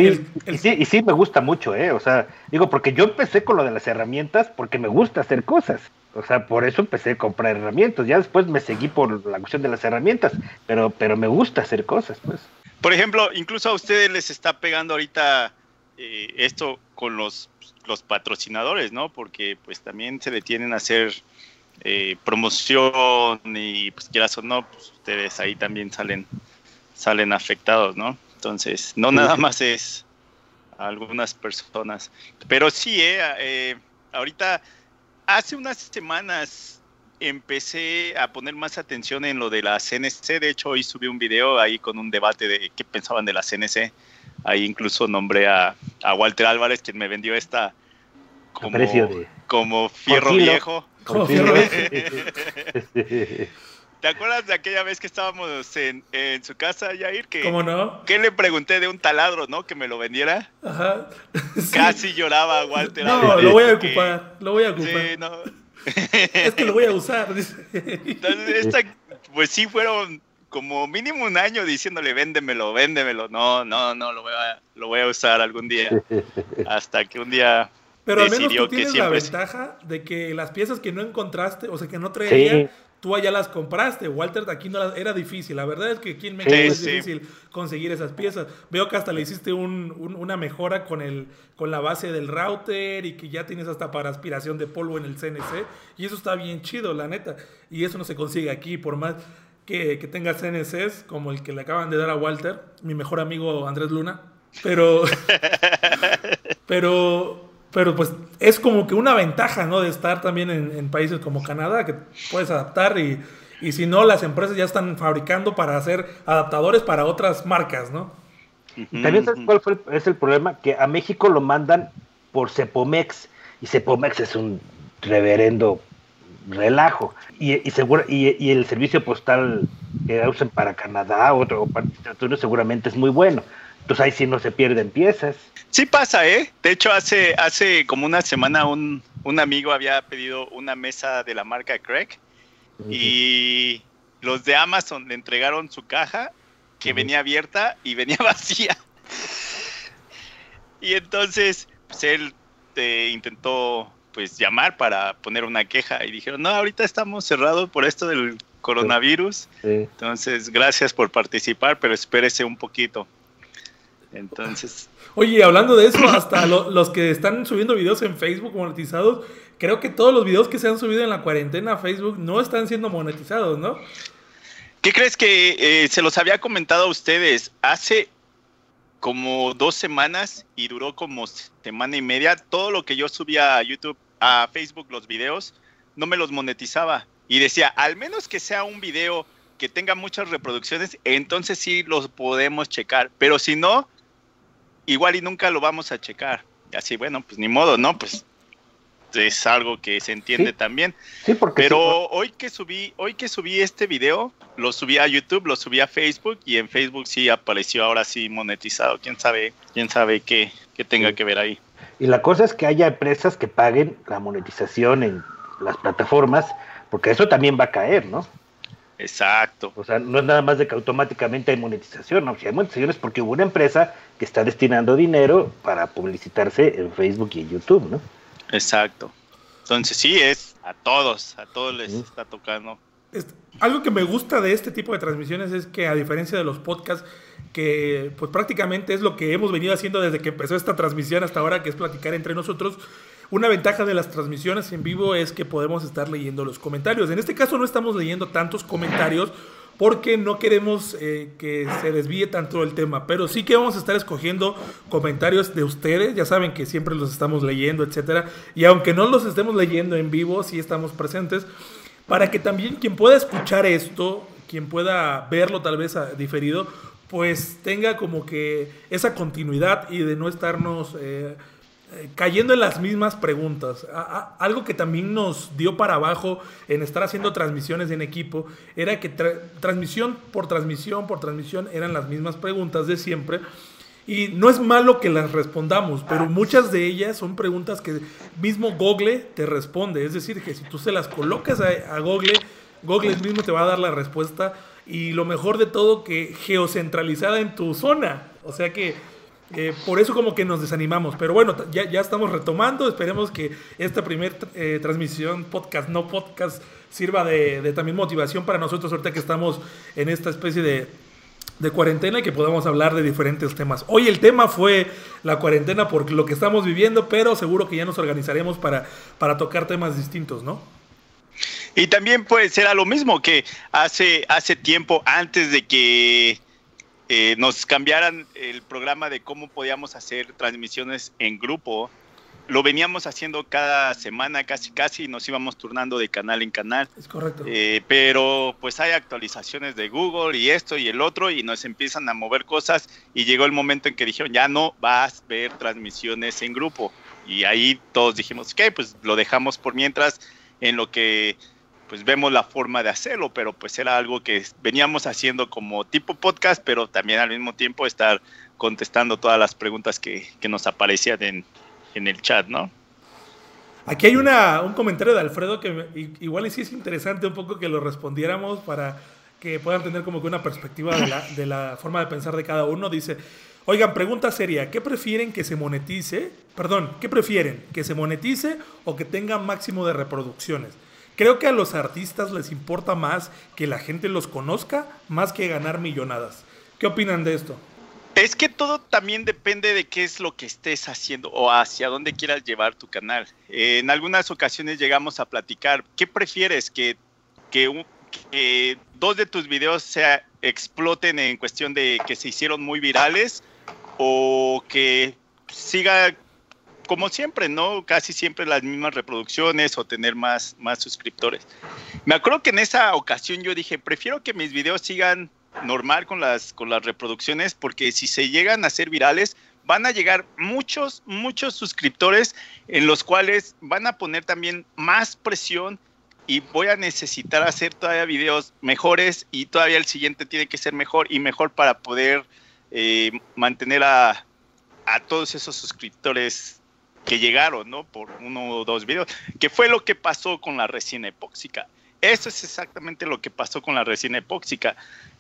Y sí, y sí me gusta mucho, ¿eh? O sea, digo, porque yo empecé con lo de las herramientas porque me gusta hacer cosas. O sea, por eso empecé a comprar herramientas. Ya después me seguí por la cuestión de las herramientas, pero, pero me gusta hacer cosas, pues. Por ejemplo, incluso a ustedes les está pegando ahorita eh, esto con los, los patrocinadores, ¿no? Porque pues también se detienen a hacer eh, promoción y pues quieras o no, pues ustedes ahí también salen, salen afectados, ¿no? Entonces, no nada más es algunas personas. Pero sí, eh, eh, ahorita, hace unas semanas empecé a poner más atención en lo de la CNC. De hecho, hoy subí un video ahí con un debate de qué pensaban de la CNC. Ahí incluso nombré a, a Walter Álvarez, quien me vendió esta como, como fierro viejo. ¿Te acuerdas de aquella vez que estábamos en, en su casa, Jair? Que, ¿Cómo no? Que le pregunté de un taladro, ¿no? Que me lo vendiera. Ajá. Casi lloraba Walter. No, lo voy a ocupar, lo voy a ocupar. Sí, no. Es que lo voy a usar. Entonces, esta, pues sí fueron como mínimo un año diciéndole, véndemelo, véndemelo. No, no, no, lo voy a, lo voy a usar algún día. Hasta que un día pero al menos tú tienes la ventaja de que las piezas que no encontraste, o sea, que no traía, tú allá las compraste. Walter aquí no las, era difícil. La verdad es que aquí en México es difícil conseguir esas piezas. Veo que hasta le hiciste una mejora con, el, con la base del router y que ya tienes hasta para aspiración de polvo en el CNC. Y eso está bien chido, la neta. Y eso no se consigue aquí, por más que, que tenga CNCs como el que le acaban de dar a Walter, mi mejor amigo Andrés Luna. Pero, pero pero pues es como que una ventaja, ¿no? De estar también en, países como Canadá, que puedes adaptar y, y, si no, las empresas ya están fabricando para hacer adaptadores para otras marcas, ¿no? También sabes cuál fue es el problema, que a México lo mandan por Cepomex y Cepomex es un reverendo relajo y, y, seguro, y, el servicio postal que usan para Canadá otro, o para seguramente es muy bueno. Entonces ahí sí no se pierden piezas. Sí pasa, ¿eh? De hecho, hace, hace como una semana un, un amigo había pedido una mesa de la marca Craig y los de Amazon le entregaron su caja que venía abierta y venía vacía. y entonces, pues él te intentó pues llamar para poner una queja y dijeron, no, ahorita estamos cerrados por esto del coronavirus. Entonces, gracias por participar, pero espérese un poquito. Entonces. Oye, hablando de eso, hasta los que están subiendo videos en Facebook monetizados, creo que todos los videos que se han subido en la cuarentena a Facebook no están siendo monetizados, ¿no? ¿Qué crees que eh, se los había comentado a ustedes? Hace como dos semanas y duró como semana y media, todo lo que yo subía a YouTube, a Facebook, los videos, no me los monetizaba. Y decía, al menos que sea un video que tenga muchas reproducciones, entonces sí los podemos checar. Pero si no, igual y nunca lo vamos a checar. Y así, bueno, pues ni modo, ¿no? Pues es algo que se entiende también. Sí, porque Pero hoy que subí, hoy que subí este video, lo subí a YouTube, lo subí a Facebook y en Facebook sí apareció ahora sí monetizado. Quién sabe, quién sabe qué, qué tenga que ver ahí. Y la cosa es que haya empresas que paguen la monetización en las plataformas, porque eso también va a caer, ¿no? Exacto. O sea, no es nada más de que automáticamente hay monetización, ¿no? Si hay monetización es porque hubo una empresa que está destinando dinero para publicitarse en Facebook y en YouTube, ¿no? Exacto. Entonces sí, es a todos, a todos les está tocando. algo que me gusta de este tipo de transmisiones es que a diferencia de los podcasts, que pues prácticamente es lo que hemos venido haciendo desde que empezó esta transmisión hasta ahora, que es platicar entre nosotros, una ventaja de las transmisiones en vivo es que podemos estar leyendo los comentarios. En este caso no estamos leyendo tantos comentarios porque no queremos eh, que se desvíe tanto el tema, pero sí que vamos a estar escogiendo comentarios de ustedes, ya saben que siempre los estamos leyendo, etcétera, y aunque no los estemos leyendo en vivo, sí estamos presentes, para que también quien pueda escuchar esto, quien pueda verlo tal vez diferido, pues tenga como que esa continuidad y de no estarnos... Eh, eh, cayendo en las mismas preguntas. algo que también nos dio para abajo en estar haciendo transmisiones en equipo era que transmisión por transmisión por transmisión eran las mismas preguntas de siempre. Y no es malo que las respondamos, pero muchas de ellas son preguntas que mismo Google te responde. Es decir, que si tú se las colocas a, a Google, Google mismo te va a dar la respuesta. Y lo mejor de todo, que geocentralizada en tu zona. O sea que eh, por eso como que nos desanimamos. Pero bueno, ya, ya estamos retomando. Esperemos que esta primera eh, transmisión, podcast, no podcast, sirva de, también motivación para nosotros ahorita que estamos en esta especie de, de cuarentena y que podamos hablar de diferentes temas. Hoy el tema fue la cuarentena por lo que estamos viviendo, pero seguro que ya nos organizaremos para, para tocar temas distintos, ¿no? Y también puede ser a lo mismo que hace, hace tiempo, antes de que eh, nos cambiaran el programa de cómo podíamos hacer transmisiones en grupo. Lo veníamos haciendo cada semana, casi casi, y nos íbamos turnando de canal en canal. Es correcto. Eh, pero pues hay actualizaciones de Google y esto y el otro, y nos empiezan a mover cosas. Y llegó el momento en que dijeron, ya no vas a ver transmisiones en grupo. Y ahí todos dijimos, ok, pues lo dejamos por mientras en lo que pues vemos la forma de hacerlo, pero pues era algo que veníamos haciendo como tipo podcast, pero también al mismo tiempo estar contestando todas las preguntas que, nos aparecían en, en, el chat, ¿no? Aquí hay una, un comentario de Alfredo que igual sí es interesante un poco que lo respondiéramos para que puedan tener como que una perspectiva de la, de la forma de pensar de cada uno. Dice, oigan, pregunta seria, ¿qué prefieren que se monetice? Perdón, ¿qué prefieren? ¿Que se monetice o que tenga máximo de reproducciones? Creo que a los artistas les importa más que la gente los conozca, más que ganar millonadas. ¿Qué opinan de esto? Es que todo también depende de qué es lo que estés haciendo o hacia dónde quieras llevar tu canal. en algunas ocasiones llegamos a platicar, ¿qué prefieres? ¿Que, que, dos de tus videos se exploten en cuestión de que se hicieron muy virales o que siga como siempre, ¿no? Casi siempre las mismas reproducciones o tener más, más suscriptores. Me acuerdo que en esa ocasión yo dije, prefiero que mis videos sigan normal con las, con las reproducciones, porque si se llegan a ser virales, van a llegar muchos, muchos suscriptores en los cuales van a poner también más presión y voy a necesitar hacer todavía videos mejores y todavía el siguiente tiene que ser mejor y mejor para poder eh, mantener a, a todos esos suscriptores que llegaron, ¿no? Por uno o dos videos, que fue lo que pasó con la resina epóxica. Eso es exactamente lo que pasó con la resina epóxica.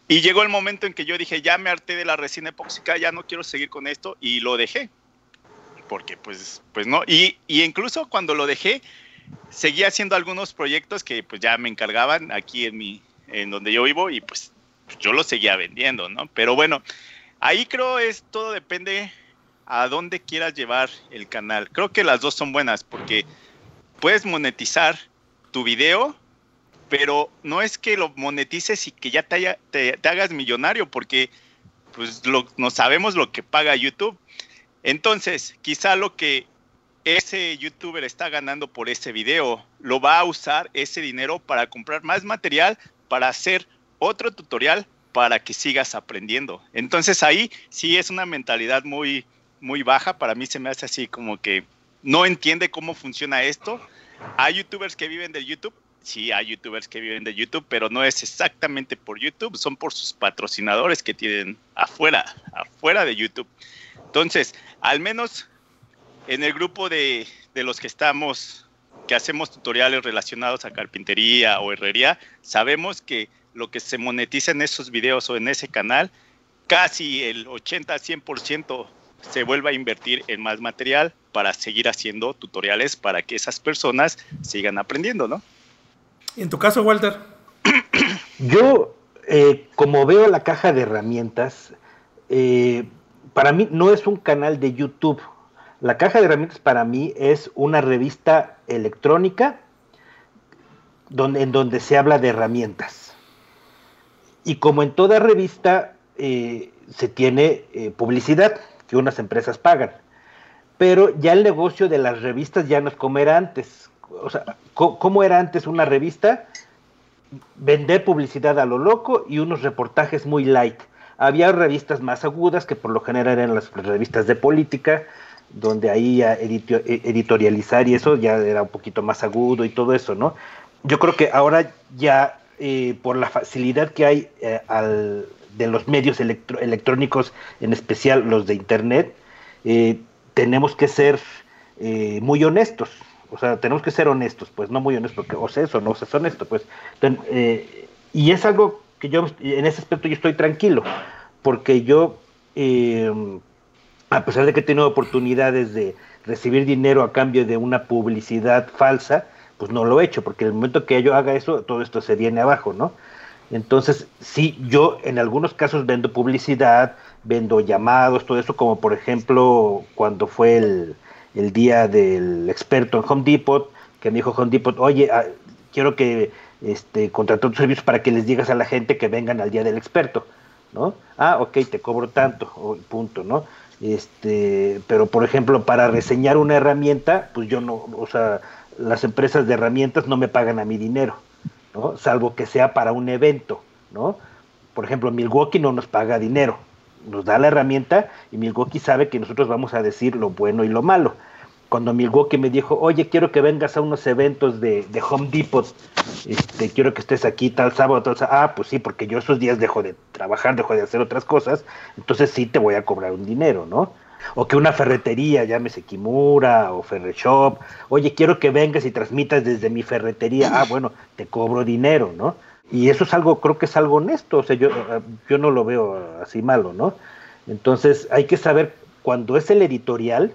Y llegó el momento en que yo dije, ya me harté de la resina epóxica, ya no quiero seguir con esto, y lo dejé. Porque pues, pues no, y, y incluso cuando lo dejé, seguía haciendo algunos proyectos que pues ya me encargaban aquí en mi, en donde yo vivo, y pues yo lo seguía vendiendo, ¿no? Pero bueno, ahí creo es todo depende a dónde quieras llevar el canal. Creo que las dos son buenas porque puedes monetizar tu video, pero no es que lo monetices y que ya te, hagas millonario, porque pues no sabemos lo que paga YouTube. Entonces, quizá lo que ese youtuber está ganando por ese video, lo va a usar ese dinero para comprar más material, para hacer otro tutorial para que sigas aprendiendo. Entonces ahí sí es una mentalidad muy, muy baja. Para mí se me hace así como que no entiende cómo funciona esto. Hay youtubers que viven de YouTube. Sí, hay youtubers que viven de YouTube, pero no es exactamente por YouTube, son por sus patrocinadores que tienen afuera, afuera de YouTube. Entonces, al menos en el grupo de, de los que estamos, que hacemos tutoriales relacionados a carpintería o herrería, sabemos que lo que se monetiza en esos videos o en ese canal, casi el 80-100% se vuelva a invertir en más material para seguir haciendo tutoriales para que esas personas sigan aprendiendo, ¿no? en tu caso, Walter? Yo, eh, como veo la caja de herramientas, eh, para mí no es un canal de YouTube. La caja de herramientas para mí es una revista electrónica donde, en donde se habla de herramientas. Y como en toda revista, eh, se tiene publicidad que unas empresas pagan. Pero ya el negocio de las revistas ya no es como era antes. O sea, ¿cómo era antes una revista? Vender publicidad a lo loco y unos reportajes muy light. Había revistas más agudas, que por lo general eran las revistas de política, donde ahí ya e, editorializar y eso ya era un poquito más agudo y todo eso, ¿no? Yo creo que ahora ya eh, por la facilidad que hay eh, al, de los medios electrónicos, en especial los de Internet, eh, tenemos que ser eh, muy honestos. O sea, tenemos que ser honestos, pues no muy honestos, porque o sea eso, no se honesto, pues. Eh, y es algo que yo, en ese aspecto yo estoy tranquilo, porque yo, a pesar de que he tenido oportunidades de recibir dinero a cambio de una publicidad falsa, pues no lo he hecho, porque el momento que yo haga eso, todo esto se viene abajo, ¿no? Entonces, sí, yo en algunos casos vendo publicidad, vendo llamados, todo eso, como por ejemplo cuando fue el, día del experto en Home Depot, que me dijo Home Depot, oye, ah, quiero que este, contrate tus servicios para que les digas a la gente que vengan al día del experto. ¿no? Ah, ok, te cobro tanto, punto, ¿no? Este, pero por ejemplo, para reseñar una herramienta, pues yo no, o sea, las empresas de herramientas no me pagan a mi dinero, Salvo que sea para un evento, ¿no? Por ejemplo, Milwaukee no nos paga dinero, nos da la herramienta y Milwaukee sabe que nosotros vamos a decir lo bueno y lo malo. Cuando Milwaukee me dijo, oye, quiero que vengas a unos eventos de, de Home Depot, este, quiero que estés aquí tal sábado, tal sábado. Ah, pues sí, porque yo esos días dejo de trabajar, dejo de hacer otras cosas, entonces sí te voy a cobrar un dinero, ¿no? O que una ferretería, llámese Kimura o Ferreshop, oye, quiero que vengas y transmitas desde mi ferretería, ah, bueno, te cobro dinero, ¿no? Y eso es algo, creo que es algo honesto, o sea, yo, eh, yo no lo veo así malo, ¿no? Entonces hay que saber cuando es el editorial,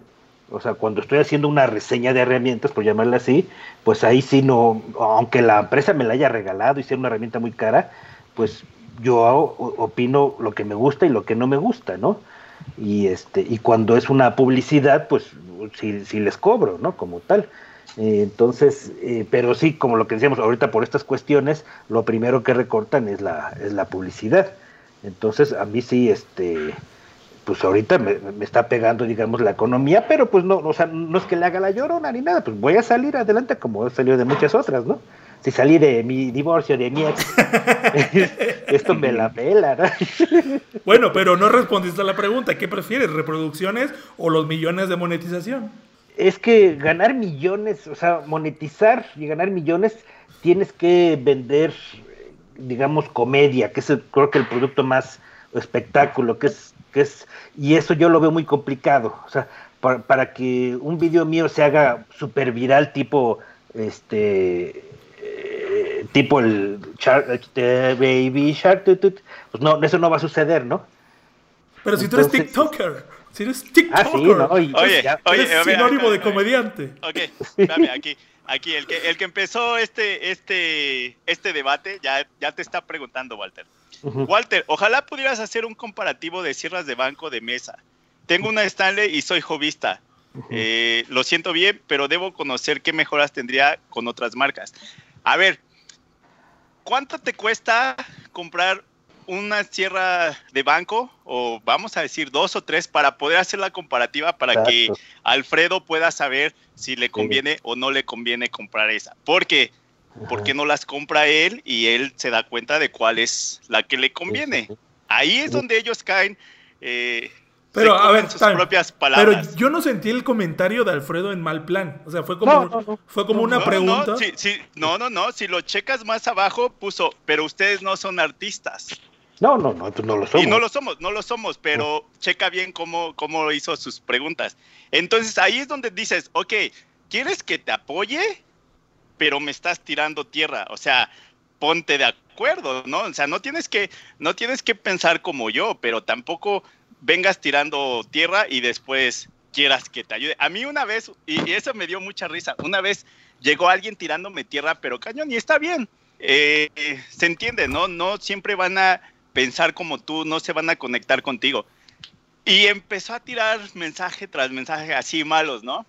o sea, cuando estoy haciendo una reseña de herramientas, por llamarla así, pues ahí sí no, aunque la empresa me la haya regalado y sea una herramienta muy cara, pues yo opino lo que me gusta y lo que no me gusta, ¿no? Y este, y cuando es una publicidad, pues sí, sí les cobro, ¿no? Como tal. Eh, entonces, eh, pero sí, como lo que decíamos ahorita por estas cuestiones, lo primero que recortan es la, es la publicidad. Entonces, a mí sí, este, pues ahorita me, está pegando, digamos, la economía, pero pues no, o sea, no es que le haga la llorona ni nada, pues voy a salir adelante como he salido de muchas otras, ¿no? Si salí de mi divorcio, de mi ex, esto me la pela, ¿no? bueno, pero no respondiste a la pregunta, ¿qué prefieres, reproducciones o los millones de monetización? es que ganar millones, o sea, monetizar y ganar millones, tienes que vender, digamos, comedia, que es creo que el producto más espectáculo, que es, que es, y eso yo lo veo muy complicado. O sea, para, que un video mío se haga super viral, tipo, este, tipo el Baby Shark, pues no, eso no va a suceder, ¿no? Pero si tú eres TikToker. Si eres TikToker. Ah, sí, no, oye, oye, eres sinónimo de comediante. Ok, dame aquí. Aquí, el que, el que empezó este, este, este debate ya, ya te está preguntando, Walter. Walter, ojalá pudieras hacer un comparativo de sierras de banco de mesa. Tengo una Stanley y soy jovista. Eh, lo siento bien, pero debo conocer qué mejoras tendría con otras marcas. A ver, ¿cuánto te cuesta comprar una sierra de banco o vamos a decir dos o tres para poder hacer la comparativa para que Alfredo pueda saber si le conviene o no le conviene comprar esa. Porque porque no las compra él y él se da cuenta de cuál es la que le conviene. Ahí es donde ellos caen. Eh, pero a ver, sus propias palabras. Pero yo no sentí el comentario de Alfredo en mal plan. O sea, fue como, fue como una pregunta. no, no, no. Si lo checas más abajo, puso, pero ustedes no son artistas. No, no, no, no lo somos. Y no lo somos, no lo somos, pero checa bien cómo, cómo hizo sus preguntas. Entonces ahí es donde dices, ok, ¿quieres que te apoye? Pero me estás tirando tierra. O sea, ponte de acuerdo, ¿no? O sea, no tienes que, no tienes que pensar como yo, pero tampoco vengas tirando tierra y después quieras que te ayude. A mí una vez, y eso me dio mucha risa, una vez llegó alguien tirándome tierra, pero cañón, y está bien. Eh, se entiende, ¿no? No siempre van a pensar como tú, no se van a conectar contigo. Y empezó a tirar mensaje tras mensaje así malos, ¿no?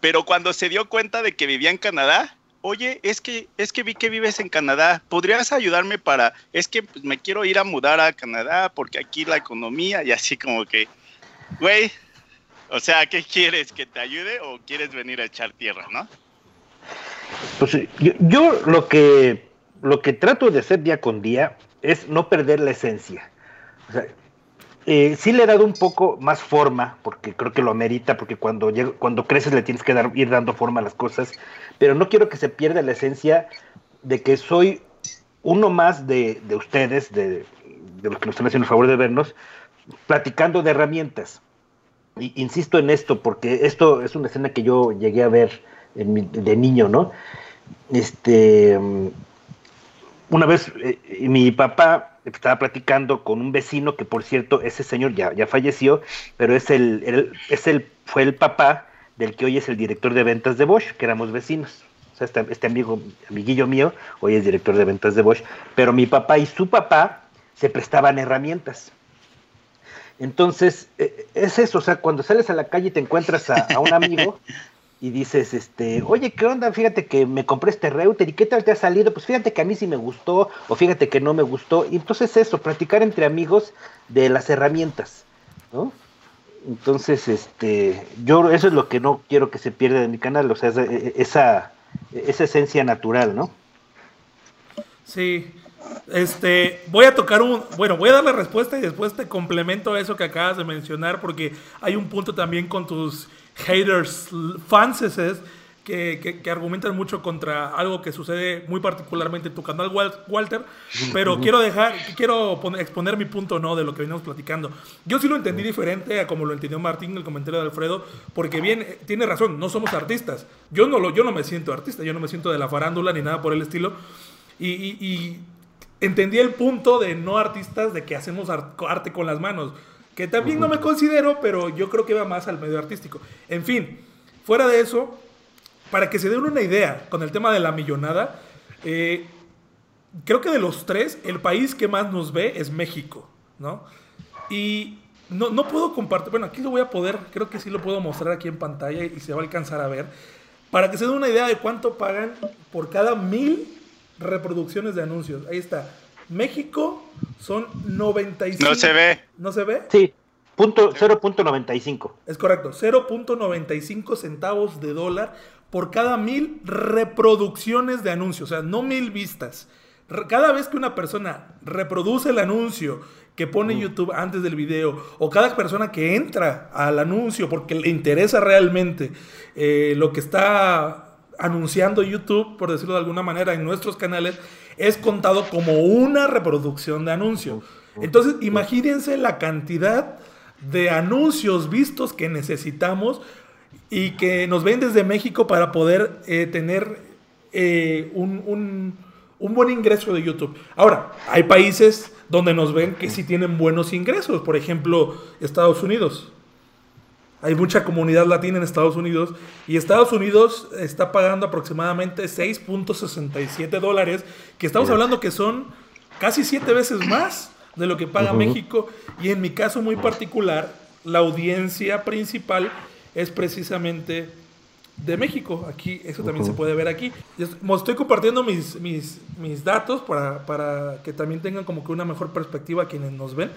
Pero cuando se dio cuenta de que vivía en Canadá, oye, es que, es que vi que vives en Canadá, ¿podrías ayudarme para, es que pues, me quiero ir a mudar a Canadá porque aquí la economía y así como que, güey, o sea, ¿qué quieres? ¿Que te ayude o quieres venir a echar tierra, no? Pues yo, yo lo que lo que trato de hacer día con día es no perder la esencia. O sea, eh, sí le he dado un poco más forma, porque creo que lo amerita, porque cuando, cuando creces le tienes que dar, ir dando forma a las cosas, pero no quiero que se pierda la esencia de que soy uno más de, ustedes, de, los que nos están haciendo el favor de vernos, platicando de herramientas. Y, insisto en esto, porque esto es una escena que yo llegué a ver de niño, ¿no? Este una vez eh, mi papá estaba platicando con un vecino que por cierto ese señor ya, ya falleció, pero es el, es el, fue el papá del que hoy es el director de ventas de Bosch, que éramos vecinos. O sea, este, este, amigo, amiguillo mío, hoy es director de ventas de Bosch, pero mi papá y su papá se prestaban herramientas. Entonces, eh, es eso, o sea, cuando sales a la calle y te encuentras a, un amigo y dices, este, oye, ¿qué onda? Fíjate que me compré este router y qué tal te ha salido, pues fíjate que a mí sí me gustó o fíjate que no me gustó. Y entonces eso, practicar entre amigos de las herramientas, ¿no? Entonces, este, yo eso es lo que no quiero que se pierda de mi canal, o sea, esa, esa esencia natural, ¿no? Sí, este, voy a tocar un, bueno, voy a dar la respuesta y después te complemento eso que acabas de mencionar porque hay un punto también con tus haters, fans que, que, argumentan mucho contra algo que sucede muy particularmente en tu canal, Walter. Pero quiero dejar, quiero exponer mi punto no de lo que venimos platicando. Yo sí lo entendí diferente a como lo entendió Martín en el comentario de Alfredo, porque bien, eh, tiene razón, no somos artistas. Yo no, lo, yo no me siento artista, yo no me siento de la farándula ni nada por el estilo. Y, y entendí el punto de no artistas, de que hacemos arte con las manos que también no me considero, pero yo creo que va más al medio artístico. En fin, fuera de eso, para que se den una idea con el tema de la millonada, eh, creo que de los tres, el país que más nos ve es México, ¿no? Y no, no puedo compartir, bueno, aquí lo voy a poder, creo que sí lo puedo mostrar aquí en pantalla y se va a alcanzar a ver, para que se den una idea de cuánto pagan por cada mil reproducciones de anuncios. Ahí está. México son 95. No se ve. ¿No se ve? Sí, punto 0.95. Es correcto, 0.95 centavos de dólar por cada mil reproducciones de anuncios, o sea, no mil vistas. Cada vez que una persona reproduce el anuncio que pone YouTube antes del video, o cada persona que entra al anuncio porque le interesa realmente eh, lo que está anunciando YouTube, por decirlo de alguna manera, en nuestros canales, es contado como una reproducción de anuncio. Entonces, imagínense la cantidad de anuncios vistos que necesitamos y que nos ven desde México para poder eh, tener eh, un, un, buen ingreso de YouTube. Ahora, hay países donde nos ven que sí tienen buenos ingresos, por ejemplo, Estados Unidos. Hay mucha comunidad latina en Estados Unidos y Estados Unidos está pagando aproximadamente 6.67 dólares, que estamos hablando que son casi siete veces más de lo que paga México. Y en mi caso muy particular, la audiencia principal es precisamente de México. Aquí, eso también se puede ver aquí. Estoy compartiendo mis, mis, mis datos para, para, que también tengan como que una mejor perspectiva quienes nos ven.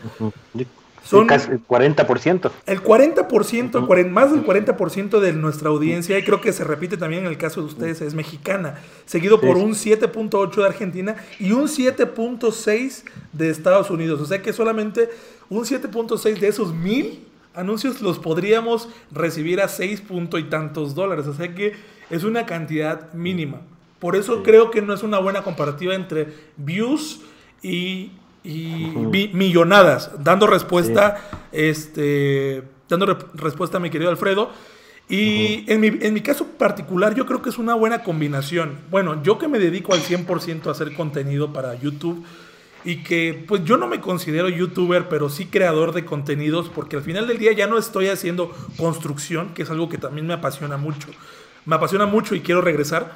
Son casi el 40%. El 40%, más del 40% de nuestra audiencia, y creo que se repite también en el caso de ustedes, es mexicana, seguido por un 7.8 de Argentina y un 7.6 de Estados Unidos. O sea que solamente un 7.6 de esos mil anuncios los podríamos recibir a 6 punto y tantos dólares. O sea que es una cantidad mínima. Por eso creo que no es una buena comparativa entre views y y millonadas, dando respuesta, este, dando respuesta a mi querido Alfredo. Y en, mi, en, mi, caso particular, yo creo que es una buena combinación. Bueno, yo que me dedico al 100% a hacer contenido para YouTube y que pues yo no me considero youtuber, pero sí creador de contenidos, porque al final del día ya no estoy haciendo construcción, que es algo que también me apasiona mucho. Me apasiona mucho y quiero regresar.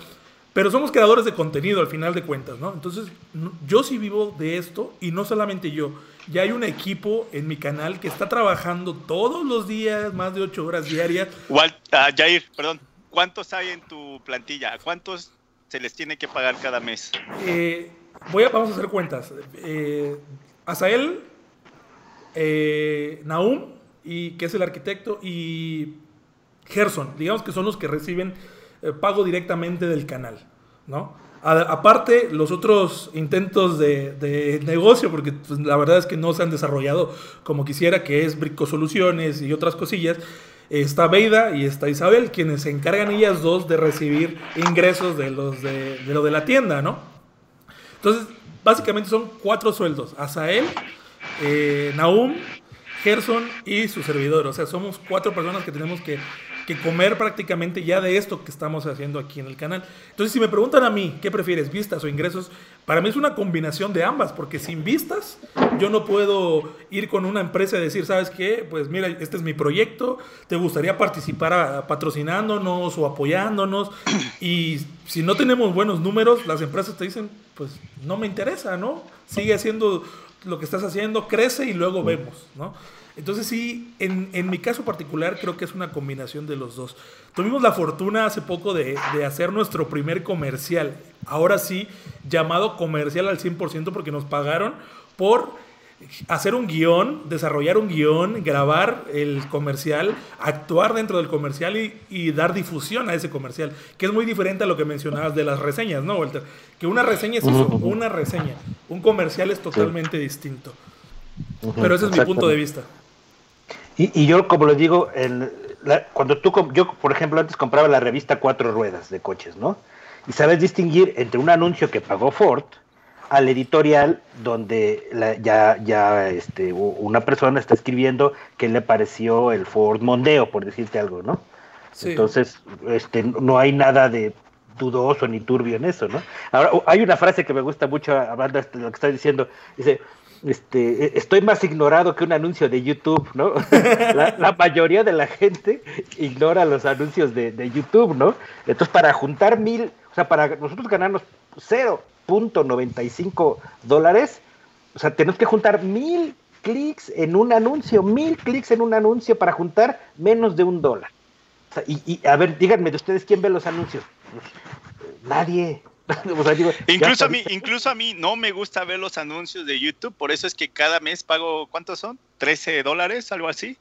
Pero somos creadores de contenido al final de cuentas, ¿no? Entonces, yo sí vivo de esto y no solamente yo. Ya hay un equipo en mi canal que está trabajando todos los días, más de ocho horas diarias. Walt, uh, Jair, perdón, ¿cuántos hay en tu plantilla? ¿Cuántos se les tiene que pagar cada mes? Eh, voy a, vamos a hacer cuentas. Eh, Azael, eh, Naum, y, que es el arquitecto, y Gerson, digamos que son los que reciben eh, pago directamente del canal, ¿no? aparte, los otros intentos de, negocio, porque pues, la verdad es que no se han desarrollado como quisiera, que es Brico Soluciones y otras cosillas, está Beida y está Isabel, quienes se encargan ellas dos de recibir ingresos de, los de, lo de la tienda, ¿no? Entonces, básicamente son cuatro sueldos, Azael, eh, Naum, Gerson y su servidor, o sea, somos cuatro personas que tenemos que que comer prácticamente ya de esto que estamos haciendo aquí en el canal. Entonces, si me preguntan a mí, ¿qué prefieres, vistas o ingresos? Para mí es una combinación de ambas, porque sin vistas yo no puedo ir con una empresa y decir, ¿sabes qué? Pues mira, este es mi proyecto, ¿te gustaría participar patrocinándonos o apoyándonos? Y si no tenemos buenos números, las empresas te dicen, pues no me interesa, ¿no? Sigue haciendo lo que estás haciendo, crece y luego vemos, ¿no? Entonces sí, en, en, mi caso particular creo que es una combinación de los dos. Tuvimos la fortuna hace poco de, de hacer nuestro primer comercial, ahora sí llamado comercial al 100% porque nos pagaron por hacer un guion, desarrollar un guion, grabar el comercial, actuar dentro del comercial y, dar difusión a ese comercial, que es muy diferente a lo que mencionabas de las reseñas, ¿no, Walter? Que una reseña es eso, una reseña, un comercial es totalmente distinto. Pero ese es mi punto de vista. Y, yo, como les digo, cuando tú, yo, por ejemplo, antes compraba la revista Cuatro Ruedas de coches, ¿no? Y sabes distinguir entre un anuncio que pagó Ford, al editorial donde ya, ya este, una persona está escribiendo qué le pareció el Ford Mondeo, por decirte algo, ¿no? Entonces, este, no hay nada de dudoso ni turbio en eso, ¿no? Ahora, hay una frase que me gusta mucho, hablando de lo que está diciendo, dice, este, e, estoy más ignorado que un anuncio de YouTube, ¿no? la, mayoría de la gente ignora los anuncios de, YouTube, ¿no? Entonces, para juntar mil, o sea, para nosotros ganarnos cero, .95 dólares. O sea, tenemos que juntar mil clics en un anuncio, mil clics en un anuncio para juntar menos de un dólar. y, a ver, díganme de ustedes quién ve los anuncios. Nadie. incluso, a mí, incluso a mí no me gusta ver los anuncios de YouTube, por eso es que cada mes pago, ¿cuántos son? 13 dólares, algo así,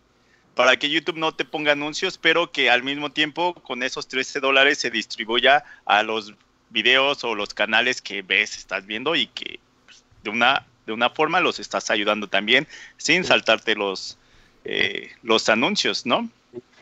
para que YouTube no te ponga anuncios, pero que al mismo tiempo con esos 13 dólares se distribuya a los videos o los canales que ves, estás viendo y que pues, de, una, de una forma los estás ayudando también sin saltarte los, eh, los anuncios, ¿no?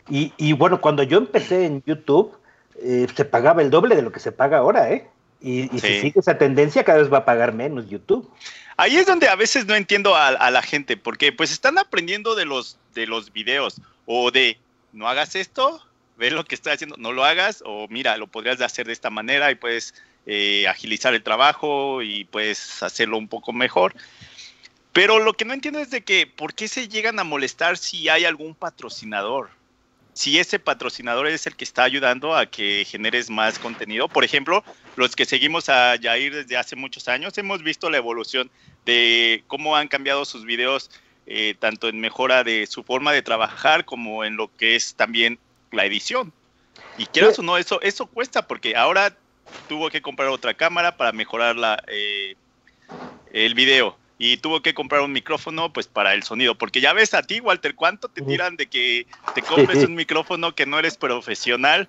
Y, y, bueno, cuando yo empecé en YouTube, eh, se pagaba el doble de lo que se paga ahora, ¿eh? Y, y si sigue esa tendencia, cada vez va a pagar menos YouTube. Ahí es donde a veces no entiendo a, a, la gente, porque pues están aprendiendo de los, de los videos o de no hagas esto, ve lo que estoy haciendo, no lo hagas, o mira, lo podrías hacer de esta manera y puedes eh, agilizar el trabajo y puedes hacerlo un poco mejor. Pero lo que no entiendo es de que, ¿por qué se llegan a molestar si hay algún patrocinador? Si ese patrocinador es el que está ayudando a que generes más contenido. Por ejemplo, los que seguimos a Jair desde hace muchos años, hemos visto la evolución de cómo han cambiado sus videos, eh, tanto en mejora de su forma de trabajar como en lo que es también la edición. Y quieras o no, eso, eso cuesta porque ahora tuvo que comprar otra cámara para mejorar la, eh, el video. Y tuvo que comprar un micrófono pues para el sonido. Porque ya ves a ti, Walter, ¿cuánto te tiran de que te compres un micrófono que no eres profesional?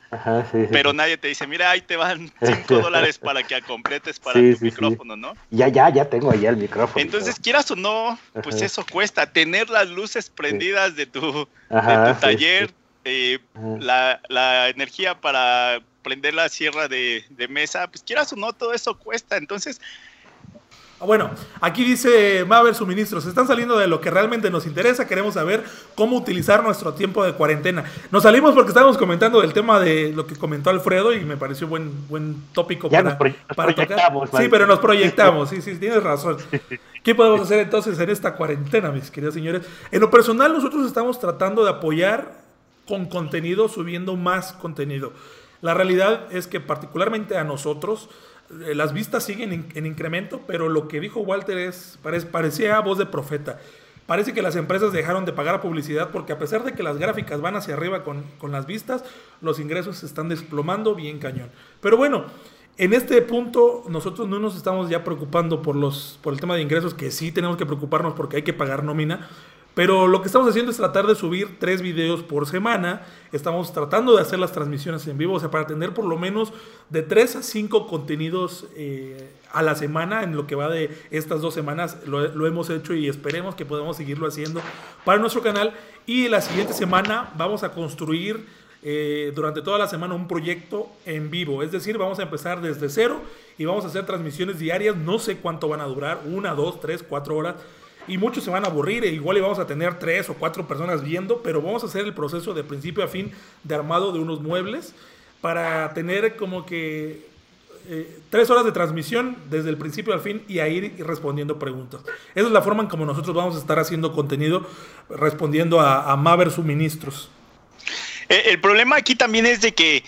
pero nadie te dice, mira, ahí te van 5 dólares para que completes para tu micrófono, ¿no? Ya, ya, ya tengo allá el micrófono. Entonces, quieras o no, pues eso cuesta. Tener las luces prendidas de tu, de tu taller, eh, la, la, energía para prender la sierra de, de, mesa, pues quieras o no, todo eso cuesta. Entonces. Ah, bueno, aquí dice Maver Suministros, están saliendo de lo que realmente nos interesa, queremos saber cómo utilizar nuestro tiempo de cuarentena. Nos salimos porque estábamos comentando del tema de lo que comentó Alfredo y me pareció buen, buen tópico para, para tocar. Sí, pero nos proyectamos, sí, sí, tienes razón. ¿Qué podemos hacer entonces en esta cuarentena, mis queridos señores? En lo personal, nosotros estamos tratando de apoyar con contenido, subiendo más contenido. La realidad es que particularmente a nosotros las vistas siguen en, incremento, pero lo que dijo Walter es, parecía voz de profeta. Parece que las empresas dejaron de pagar a publicidad porque a pesar de que las gráficas van hacia arriba con, con las vistas, los ingresos se están desplomando bien cañón. Pero bueno, en este punto nosotros no nos estamos ya preocupando por, los, por el tema de ingresos, que sí tenemos que preocuparnos porque hay que pagar nómina, pero lo que estamos haciendo es tratar de subir tres videos por semana. Estamos tratando de hacer las transmisiones en vivo, o sea, para tener por lo menos de tres a cinco contenidos eh, a la semana en lo que va de estas dos semanas. Lo, hemos hecho y esperemos que podamos seguirlo haciendo para nuestro canal. Y la siguiente semana vamos a construir eh, durante toda la semana un proyecto en vivo. Es decir, vamos a empezar desde cero y vamos a hacer transmisiones diarias. No sé cuánto van a durar, una, dos, tres, cuatro horas y muchos se van a aburrir, e igual y vamos a tener tres o cuatro personas viendo, pero vamos a hacer el proceso de principio a fin de armado de unos muebles para tener como que eh, tres horas de transmisión desde el principio al fin y a ir respondiendo preguntas. Esa es la forma en como nosotros vamos a estar haciendo contenido respondiendo a, a Maver suministros. El, el problema aquí también es de que,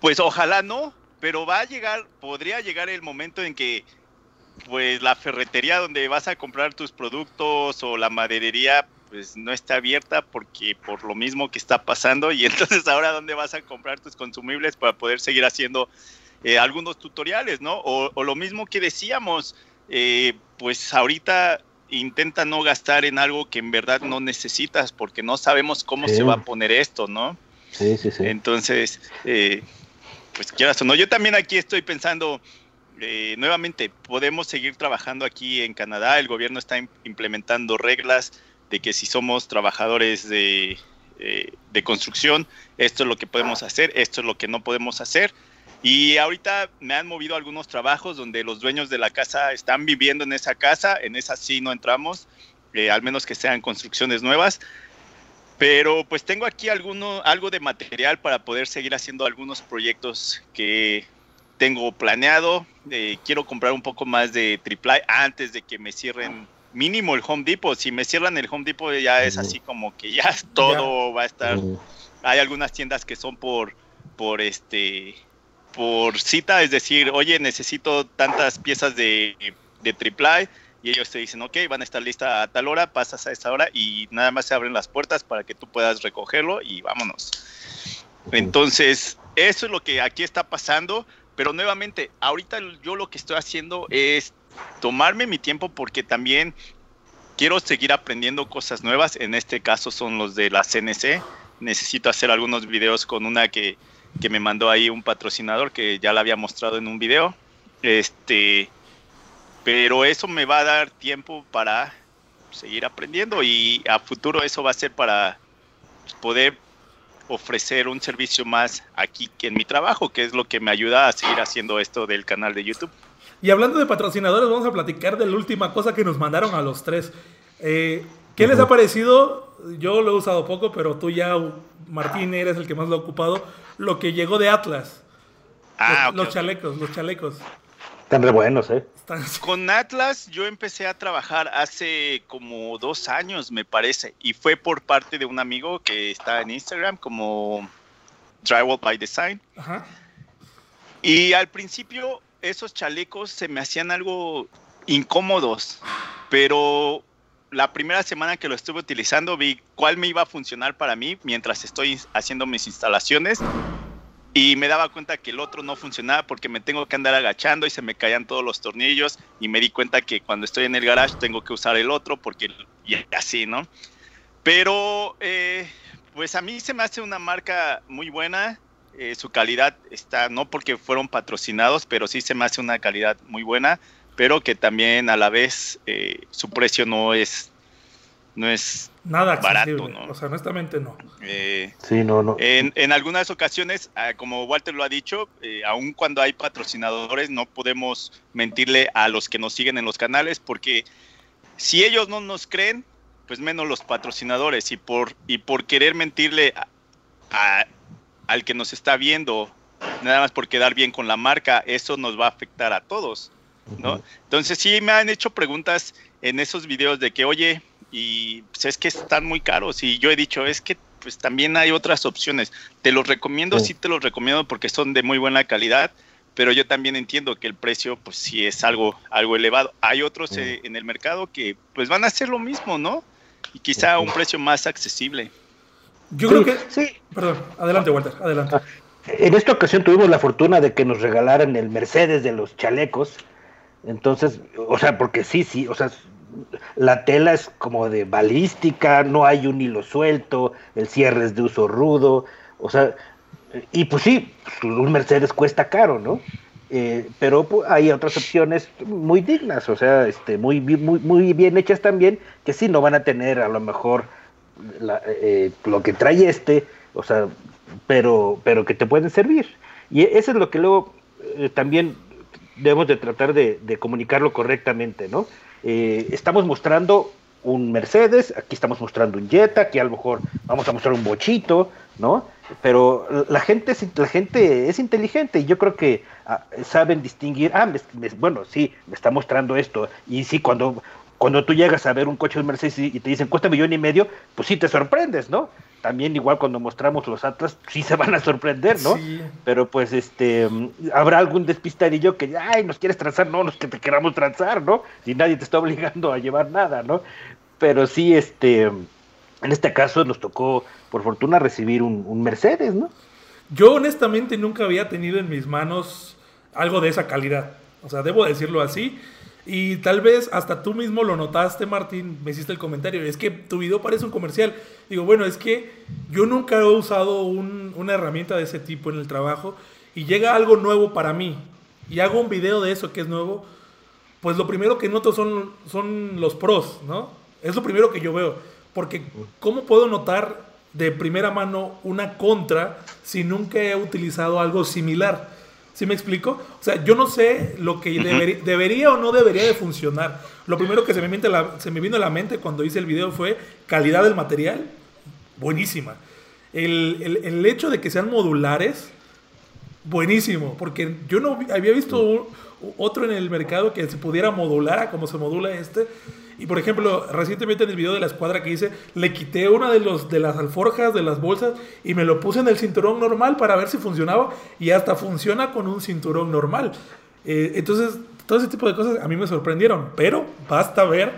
pues ojalá no, pero va a llegar, podría llegar el momento en que pues la ferretería donde vas a comprar tus productos o la maderería pues no está abierta porque por lo mismo que está pasando y entonces ahora dónde vas a comprar tus consumibles para poder seguir haciendo eh, algunos tutoriales, ¿no? O, lo mismo que decíamos, eh, pues ahorita intenta no gastar en algo que en verdad no necesitas porque no sabemos cómo se va a poner esto, ¿no? Sí, sí, sí. Entonces, eh, pues quieras o no, yo también aquí estoy pensando, nuevamente, podemos seguir trabajando aquí en Canadá, el gobierno está implementando reglas de que si somos trabajadores de, de construcción, esto es lo que podemos hacer, esto es lo que no podemos hacer. Y ahorita me han movido algunos trabajos donde los dueños de la casa están viviendo en esa casa, en esa sí no entramos, eh, al menos que sean construcciones nuevas. Pero pues tengo aquí alguno, algo de material para poder seguir haciendo algunos proyectos que tengo planeado. Eh, quiero comprar un poco más de triple antes de que me cierren mínimo el Home Depot. Si me cierran el Home Depot ya es así como que ya todo va a estar. Hay algunas tiendas que son por, por este por cita, es decir, oye, necesito tantas piezas de, de triple y ellos te dicen, ok, van a estar listas a tal hora, pasas a esa hora y nada más se abren las puertas para que tú puedas recogerlo y vámonos. Entonces, eso es lo que aquí está pasando, pero nuevamente, ahorita yo lo que estoy haciendo es tomarme mi tiempo porque también quiero seguir aprendiendo cosas nuevas, en este caso son los de la CNC, necesito hacer algunos videos con una que que me mandó ahí un patrocinador que ya la había mostrado en un video. Este, pero eso me va a dar tiempo para seguir aprendiendo y a futuro eso va a ser para poder ofrecer un servicio más aquí que en mi trabajo, que es lo que me ayuda a seguir haciendo esto del canal de YouTube. Y hablando de patrocinadores, vamos a platicar de la última cosa que nos mandaron a los tres. Eh, ¿Qué les ha parecido? Yo lo he usado poco, pero tú ya, Martín, eres el que más lo ha ocupado lo que llegó de Atlas. Ah, los, chalecos, los chalecos. Están re buenos, ¿eh? Con Atlas yo empecé a trabajar hace como dos años, me parece, y fue por parte de un amigo que está en Instagram como Drywall by Design. Ajá. Y al principio esos chalecos se me hacían algo incómodos, pero la primera semana que lo estuve utilizando vi cuál me iba a funcionar para mí mientras estoy haciendo mis instalaciones y me daba cuenta que el otro no funcionaba porque me tengo que andar agachando y se me caían todos los tornillos y me di cuenta que cuando estoy en el garage tengo que usar el otro porque y así, ¿no? Pero eh, pues a mí se me hace una marca muy buena, eh, su calidad está, no porque fueron patrocinados, pero sí se me hace una calidad muy buena pero que también a la vez eh, su precio no es no es nada barato, ¿no? O sea, honestamente no. Eh, sí, no, no. En, en, algunas ocasiones, ah, como Walter lo ha dicho, eh, aun cuando hay patrocinadores, no podemos mentirle a los que nos siguen en los canales, porque si ellos no nos creen, pues menos los patrocinadores. Y por, y por querer mentirle al que nos está viendo, nada más por quedar bien con la marca, eso nos va a afectar a todos. ¿no? Entonces sí me han hecho preguntas en esos videos de que, oye, y pues es que están muy caros y yo he dicho, es que pues también hay otras opciones. Te los recomiendo, sí, te los recomiendo porque son de muy buena calidad, pero yo también entiendo que el precio pues sí es algo, algo elevado. Hay otros eh, en el mercado que pues van a hacer lo mismo, ¿no? Y quizá a un precio más accesible. Yo creo que... Sí. Perdón, adelante Walter, adelante. Ah, en esta ocasión tuvimos la fortuna de que nos regalaran el Mercedes de los chalecos entonces, o sea, porque sí, sí, o sea, la tela es como de balística, no hay un hilo suelto, el cierre es de uso rudo, o sea, y pues sí, un Mercedes cuesta caro, ¿no? Eh, pero pues, hay otras opciones muy dignas, o sea, este, muy, muy, muy bien hechas también, que sí no van a tener a lo mejor eh, lo que trae este, o sea, pero, pero que te pueden servir. Y eso es lo que luego eh, también debemos de tratar de, comunicarlo correctamente, ¿no? Eh, estamos mostrando un Mercedes, aquí estamos mostrando un Jetta, aquí a lo mejor vamos a mostrar un bochito, ¿no? Pero la gente es, la gente es inteligente y yo creo que ah, saben distinguir, ah, bueno, sí, me está mostrando esto. Y sí, cuando, cuando tú llegas a ver un coche de Mercedes y, te dicen cuesta millón y medio, pues sí te sorprendes, ¿no? también igual cuando mostramos los Atlas, sí se van a sorprender, ¿no? Pero pues este, habrá algún despistadillo que, ay, nos quieres transar, no, nos que te queramos transar, ¿no? Si nadie te está obligando a llevar nada, ¿no? Pero sí, este, en este caso nos tocó, por fortuna, recibir un, Mercedes, ¿no? Yo honestamente nunca había tenido en mis manos algo de esa calidad. O sea, debo decirlo así. Y tal vez hasta tú mismo lo notaste, Martín, me hiciste el comentario, es que tu video parece un comercial. Digo, bueno, es que yo nunca he usado una herramienta de ese tipo en el trabajo y llega algo nuevo para mí y hago un video de eso que es nuevo, pues lo primero que noto son, son los pros, ¿no? Es lo primero que yo veo. Porque ¿cómo puedo notar de primera mano una contra si nunca he utilizado algo similar? ¿Sí me explico? O sea, yo no sé lo que debería o no debería de funcionar. Lo primero que se me, se me vino a la mente cuando hice el video fue calidad del material, buenísima. El, el, hecho de que sean modulares, buenísimo, porque yo no había visto otro en el mercado que se pudiera modular a como se modula este. Y por ejemplo, recientemente en el video de la escuadra que hice, le quité una de, los, de las alforjas de las bolsas y me lo puse en el cinturón normal para ver si funcionaba y hasta funciona con un cinturón normal. Eh, entonces, todo ese tipo de cosas a mí me sorprendieron, pero basta ver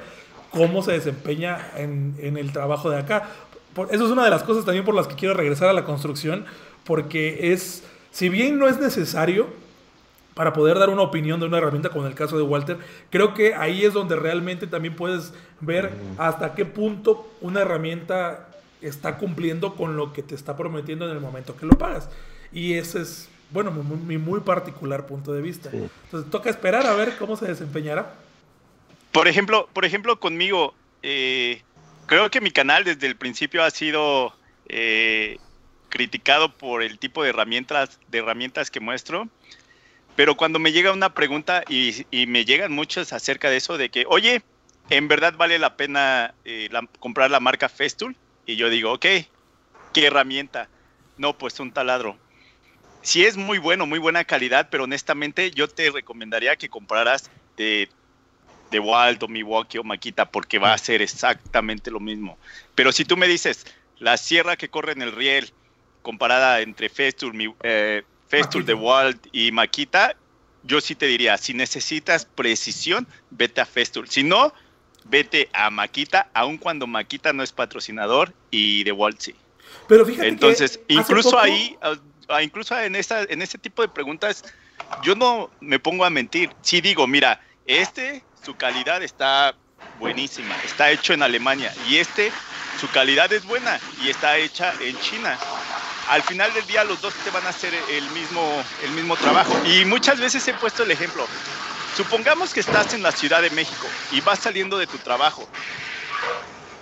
cómo se desempeña en, en el trabajo de acá. Por, eso es una de las cosas también por las que quiero regresar a la construcción, porque es, si bien no es necesario, para poder dar una opinión de una herramienta como en el caso de Walter, creo que ahí es donde realmente también puedes ver hasta qué punto una herramienta está cumpliendo con lo que te está prometiendo en el momento que lo pagas. Y ese es, bueno, mi muy, particular punto de vista. Entonces toca esperar a ver cómo se desempeñará. Por ejemplo, por ejemplo conmigo, eh, creo que mi canal desde el principio ha sido eh, criticado por el tipo de herramientas, de herramientas que muestro pero cuando me llega una pregunta y, me llegan muchas acerca de eso, de que, oye, ¿en verdad vale la pena eh, comprar la marca Festool? Y yo digo, ok, ¿qué herramienta? No, pues un taladro. Sí es muy bueno, muy buena calidad, pero honestamente yo te recomendaría que compraras de, de Walt o Milwaukee o Makita porque va a ser exactamente lo mismo. Pero si tú me dices, la sierra que corre en el riel comparada entre Festool, eh, Festool de Walt y Makita, yo sí te diría, si necesitas precisión, vete a Festool. Si no, vete a Makita, aun cuando Makita no es patrocinador y de Walt sí. Pero fíjate Entonces, incluso ahí, ah, incluso en, esta, en este tipo de preguntas, yo no me pongo a mentir. Sí digo, mira, este, su calidad está buenísima, está hecho en Alemania y este, su calidad es buena y está hecha en China al final del día los dos te van a hacer el mismo, el mismo trabajo. Y muchas veces he puesto el ejemplo. Supongamos que estás en la Ciudad de México y vas saliendo de tu trabajo.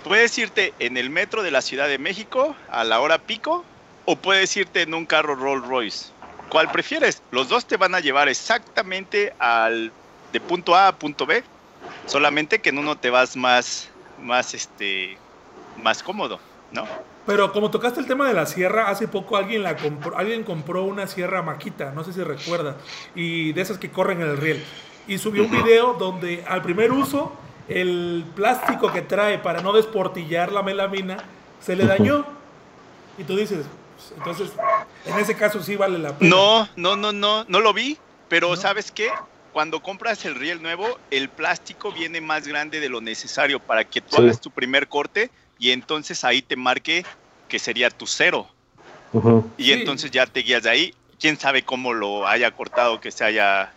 Puedes irte en el metro de la Ciudad de México a la hora pico o puedes irte en un carro Rolls Royce. ¿Cuál prefieres? Los dos te van a llevar exactamente al de punto A a punto B, solamente que en uno te vas más más este más cómodo, ¿no? Pero como tocaste el tema de la sierra, hace poco alguien la compró, alguien compró una sierra maquita, no sé si recuerda, y de esas que corren en el riel. Y subió un video donde al primer uso el plástico que trae para no desportillar la melamina se le dañó. Y tú dices, pues, entonces, en ese caso sí vale la pena. No, no, no, no, no lo vi, pero ¿sabes qué? Cuando compras el riel nuevo, el plástico viene más grande de lo necesario para que tú hagas tu primer corte y entonces ahí te marque que sería tu cero. Y entonces ya te guías de ahí. Quién sabe cómo lo haya cortado, que se haya.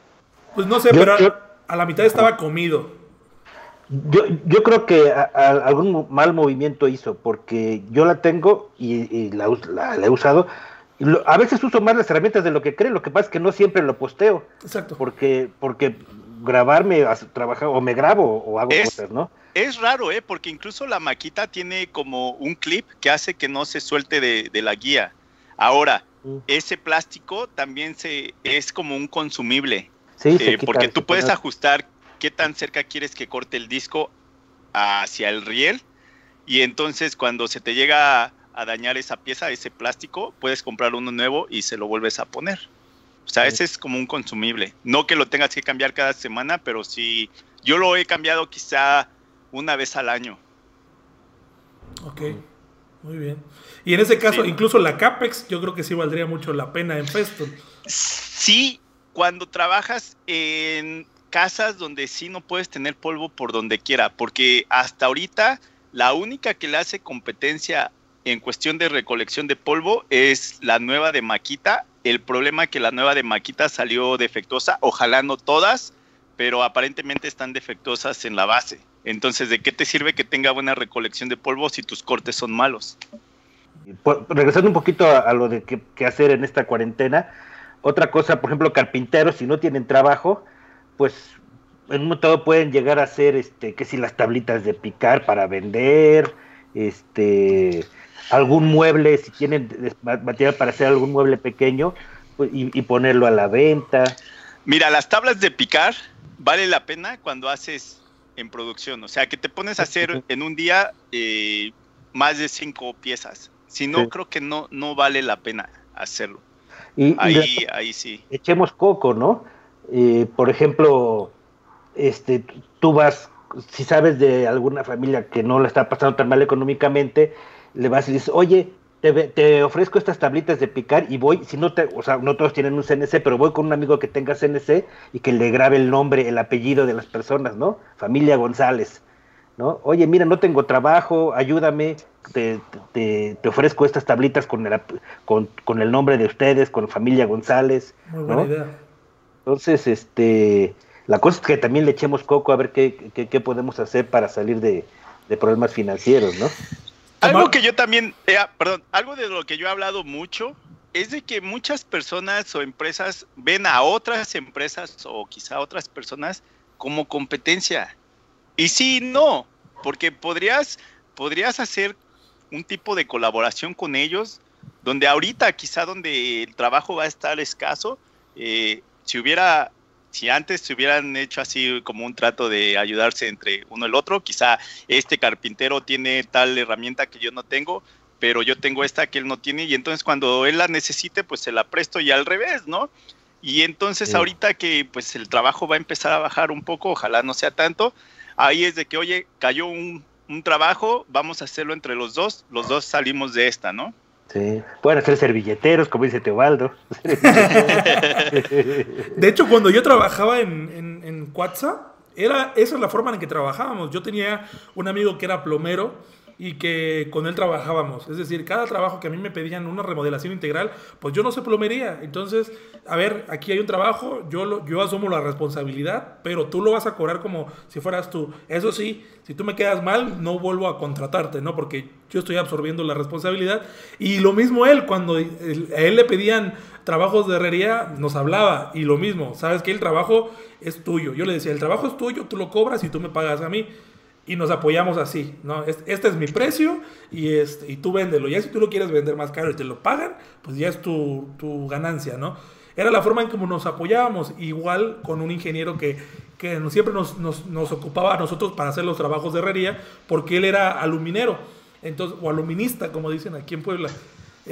Pues no sé, pero a la mitad estaba comido. Yo, yo creo que algún mal movimiento hizo, porque yo la tengo y, la, he usado. a veces uso más las herramientas de lo que creo, lo que pasa es que no siempre lo posteo. Exacto. Porque, porque grabarme, trabajar, o me grabo o hago cosas, ¿no? Es raro, ¿eh? Porque incluso la maquita tiene como un clip que hace que no se suelte de, la guía. Ahora, ese plástico también se es como un consumible. Sí, eh, porque tú puedes ajustar qué tan cerca quieres que corte el disco hacia el riel y entonces cuando se te llega a, dañar esa pieza, ese plástico, puedes comprar uno nuevo y se lo vuelves a poner. O sea, ese es como un consumible. No que lo tengas que cambiar cada semana, pero sí, yo lo he cambiado quizá una vez al año. Ok, muy bien. Y en ese caso, incluso la CAPEX, yo creo que sí valdría mucho la pena en Festo. Sí, cuando trabajas en casas donde sí no puedes tener polvo por donde quiera, porque hasta ahorita La única que le hace competencia en cuestión de recolección de polvo es la nueva de Maquita. El problema es que la nueva de Maquita salió defectuosa, ojalá no todas, pero aparentemente están defectuosas en la base. Entonces, ¿de qué te sirve que tenga buena recolección de polvo si tus cortes son malos? Regresando un poquito a, lo de qué, hacer en esta cuarentena, otra cosa, por ejemplo, carpinteros, si no tienen trabajo, pues en un momento pueden llegar a hacer, este, que si las tablitas de picar para vender, este, algún mueble, si tienen material para hacer algún mueble pequeño, pues, y, ponerlo a la venta. Mira, las tablas de picar vale la pena cuando haces en producción, o sea, que te pones a hacer en un día eh, más de cinco piezas. Si no, creo que no, no vale la pena hacerlo. Y, ahí, ahí sí. Echemos coco, ¿no? Eh, por ejemplo, este, tú vas, si sabes de alguna familia que no la está pasando tan mal económicamente, le vas y dices, oye, te, ofrezco estas tablitas de picar y voy, si no te, o sea, no todos tienen un CNC, pero voy con un amigo que tenga CNC y que le grabe el nombre, el apellido de las personas, ¿no? Familia González. ¿no? Oye, mira, no tengo trabajo, ayúdame, te, te, ofrezco estas tablitas con el, con, el nombre de ustedes, con familia González. Muy buena idea. Entonces, este, la cosa es que también le echemos coco a ver qué, qué, podemos hacer para salir de, problemas financieros, ¿no? Algo que yo también, eh, ah, perdón, algo de lo que yo he hablado mucho es de que muchas personas o empresas ven a otras empresas o quizá otras personas como competencia. Y sí, no, porque podrías, podrías hacer un tipo de colaboración con ellos, donde ahorita quizá donde el trabajo va a estar escaso, eh, si hubiera, si antes se hubieran hecho así como un trato de ayudarse entre uno y el otro, quizá este carpintero tiene tal herramienta que yo no tengo, pero yo tengo esta que él no tiene y entonces cuando él la necesite, pues se la presto y al revés, ¿no? Y entonces ahorita que pues el trabajo va a empezar a bajar un poco, ojalá no sea tanto, ahí es de que, oye, cayó un, trabajo, vamos a hacerlo entre los dos, los dos salimos de esta, ¿no? Sí, pueden ser servilleteros, como dice Teobaldo. De hecho, cuando yo trabajaba en, en, en era, esa es la forma en que trabajábamos. Yo tenía un amigo que era plomero y que con él trabajábamos. Es decir, cada trabajo que a mí me pedían una remodelación integral, pues yo no sé plomería. Entonces, a ver, aquí hay un trabajo, yo, lo, yo asumo la responsabilidad, pero tú lo vas a cobrar como si fueras tú. Eso sí, si tú me quedas mal, no vuelvo a contratarte, ¿no? Porque yo estoy absorbiendo la responsabilidad. Y lo mismo él, cuando a él le pedían trabajos de herrería, nos hablaba. Y lo mismo, sabes que el trabajo es tuyo. Yo le decía, el trabajo es tuyo, tú lo cobras y tú me pagas a mí y nos apoyamos así, ¿no? Este, es mi precio y, este, y tú véndelo. Ya si tú lo quieres vender más caro y te lo pagan, pues ya es tu, ganancia, ¿no? Era la forma en que nos apoyábamos, igual con un ingeniero que, que siempre nos, nos, ocupaba a nosotros para hacer los trabajos de herrería, porque él era aluminero, entonces, o aluminista, como dicen aquí en Puebla.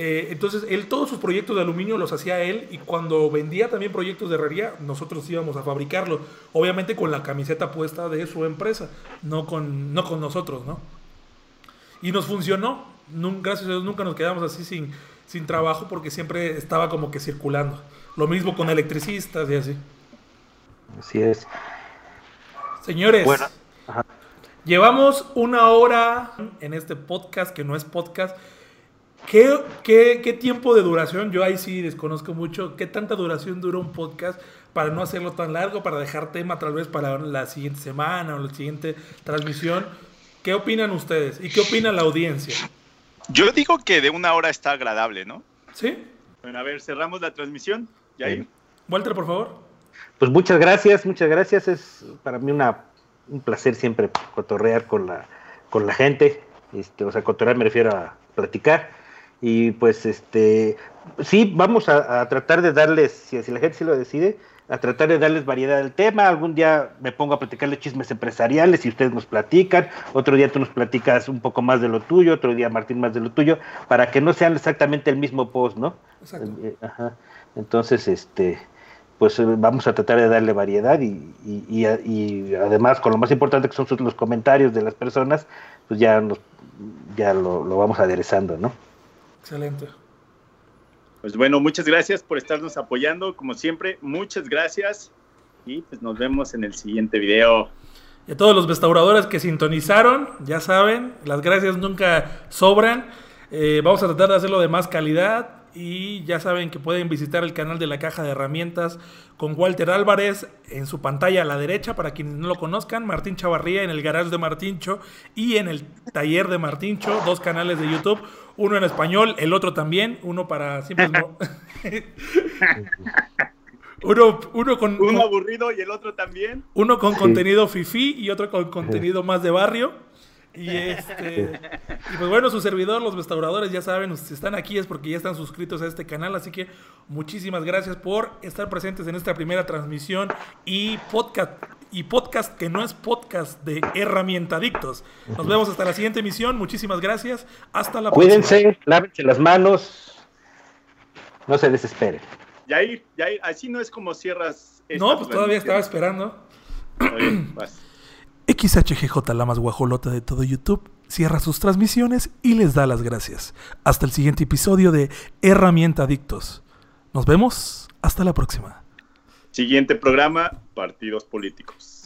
Eh, entonces, él todos sus proyectos de aluminio los hacía él y cuando vendía también proyectos de herrería, nosotros íbamos a fabricarlos, obviamente con la camiseta puesta de su empresa, no con, no con nosotros, ¿no? Y nos funcionó, gracias a Dios nunca nos quedamos así sin, sin trabajo porque siempre estaba como que circulando. Lo mismo con electricistas y así. Así es. Señores, llevamos una hora en este podcast, que no es podcast, ¿Qué, qué, qué tiempo de duración? Yo ahí sí desconozco mucho. ¿Qué tanta duración dura un podcast para no hacerlo tan largo, para dejar tema tal vez para la siguiente semana o la siguiente transmisión? ¿Qué opinan ustedes? ¿Y qué opina la audiencia? Yo digo que de una hora está agradable, ¿no? Sí. Bueno, a ver, cerramos la transmisión. Ya Walter, por favor. Pues muchas gracias, muchas gracias. Es para mí una, un placer siempre cotorrear con la, con la gente. Este, o sea, cotorrear me refiero a platicar. Y pues este, sí, vamos a, tratar de darles, si, la gente sí lo decide, a tratar de darles variedad del tema. Algún día me pongo a platicarles chismes empresariales y ustedes nos platican. Otro día tú nos platicas un poco más de lo tuyo, otro día Martín más de lo tuyo, para que no sean exactamente el mismo post, ¿no? Exacto. Eh, ajá. Entonces, este, pues eh, vamos a tratar de darle variedad y, y, y, además con lo más importante que son los comentarios de las personas, pues ya, nos, ya lo, lo vamos aderezando, ¿no? Excelente. Pues bueno, muchas gracias por estarnos apoyando, como siempre, muchas gracias y pues nos vemos en el siguiente video. Y a todos los restauradores que sintonizaron, ya saben, las gracias nunca sobran. Eh, vamos a tratar de hacerlo de más calidad. Y ya saben que pueden visitar el canal de la caja de herramientas con Walter Álvarez en su pantalla a la derecha, para quienes no lo conozcan, Martín Chavarría en el garage de Martincho y en el taller de Martincho, dos canales de YouTube, uno en español, el otro también, uno para siempre Uno, uno con. Uno aburrido y el otro también. Uno con contenido fifi y otro con contenido más de barrio. Y este. Y pues bueno, su servidor, los restauradores, ya saben, si están aquí es porque ya están suscritos a este canal. Así que muchísimas gracias por estar presentes en esta primera transmisión y podcast. Y podcast que no es podcast de herramienta adictos. Nos vemos hasta la siguiente emisión. Muchísimas gracias. Hasta la próxima. Cuídense, lávense las manos. No se desesperen. Yair, Yair, así no es como cierras. No, pues todavía estaba esperando. XHGJ, la más guajolota de todo YouTube, cierra sus transmisiones y les da las gracias. Hasta el siguiente episodio de Herramienta Adictos. Nos vemos. Hasta la próxima. Siguiente programa, partidos políticos.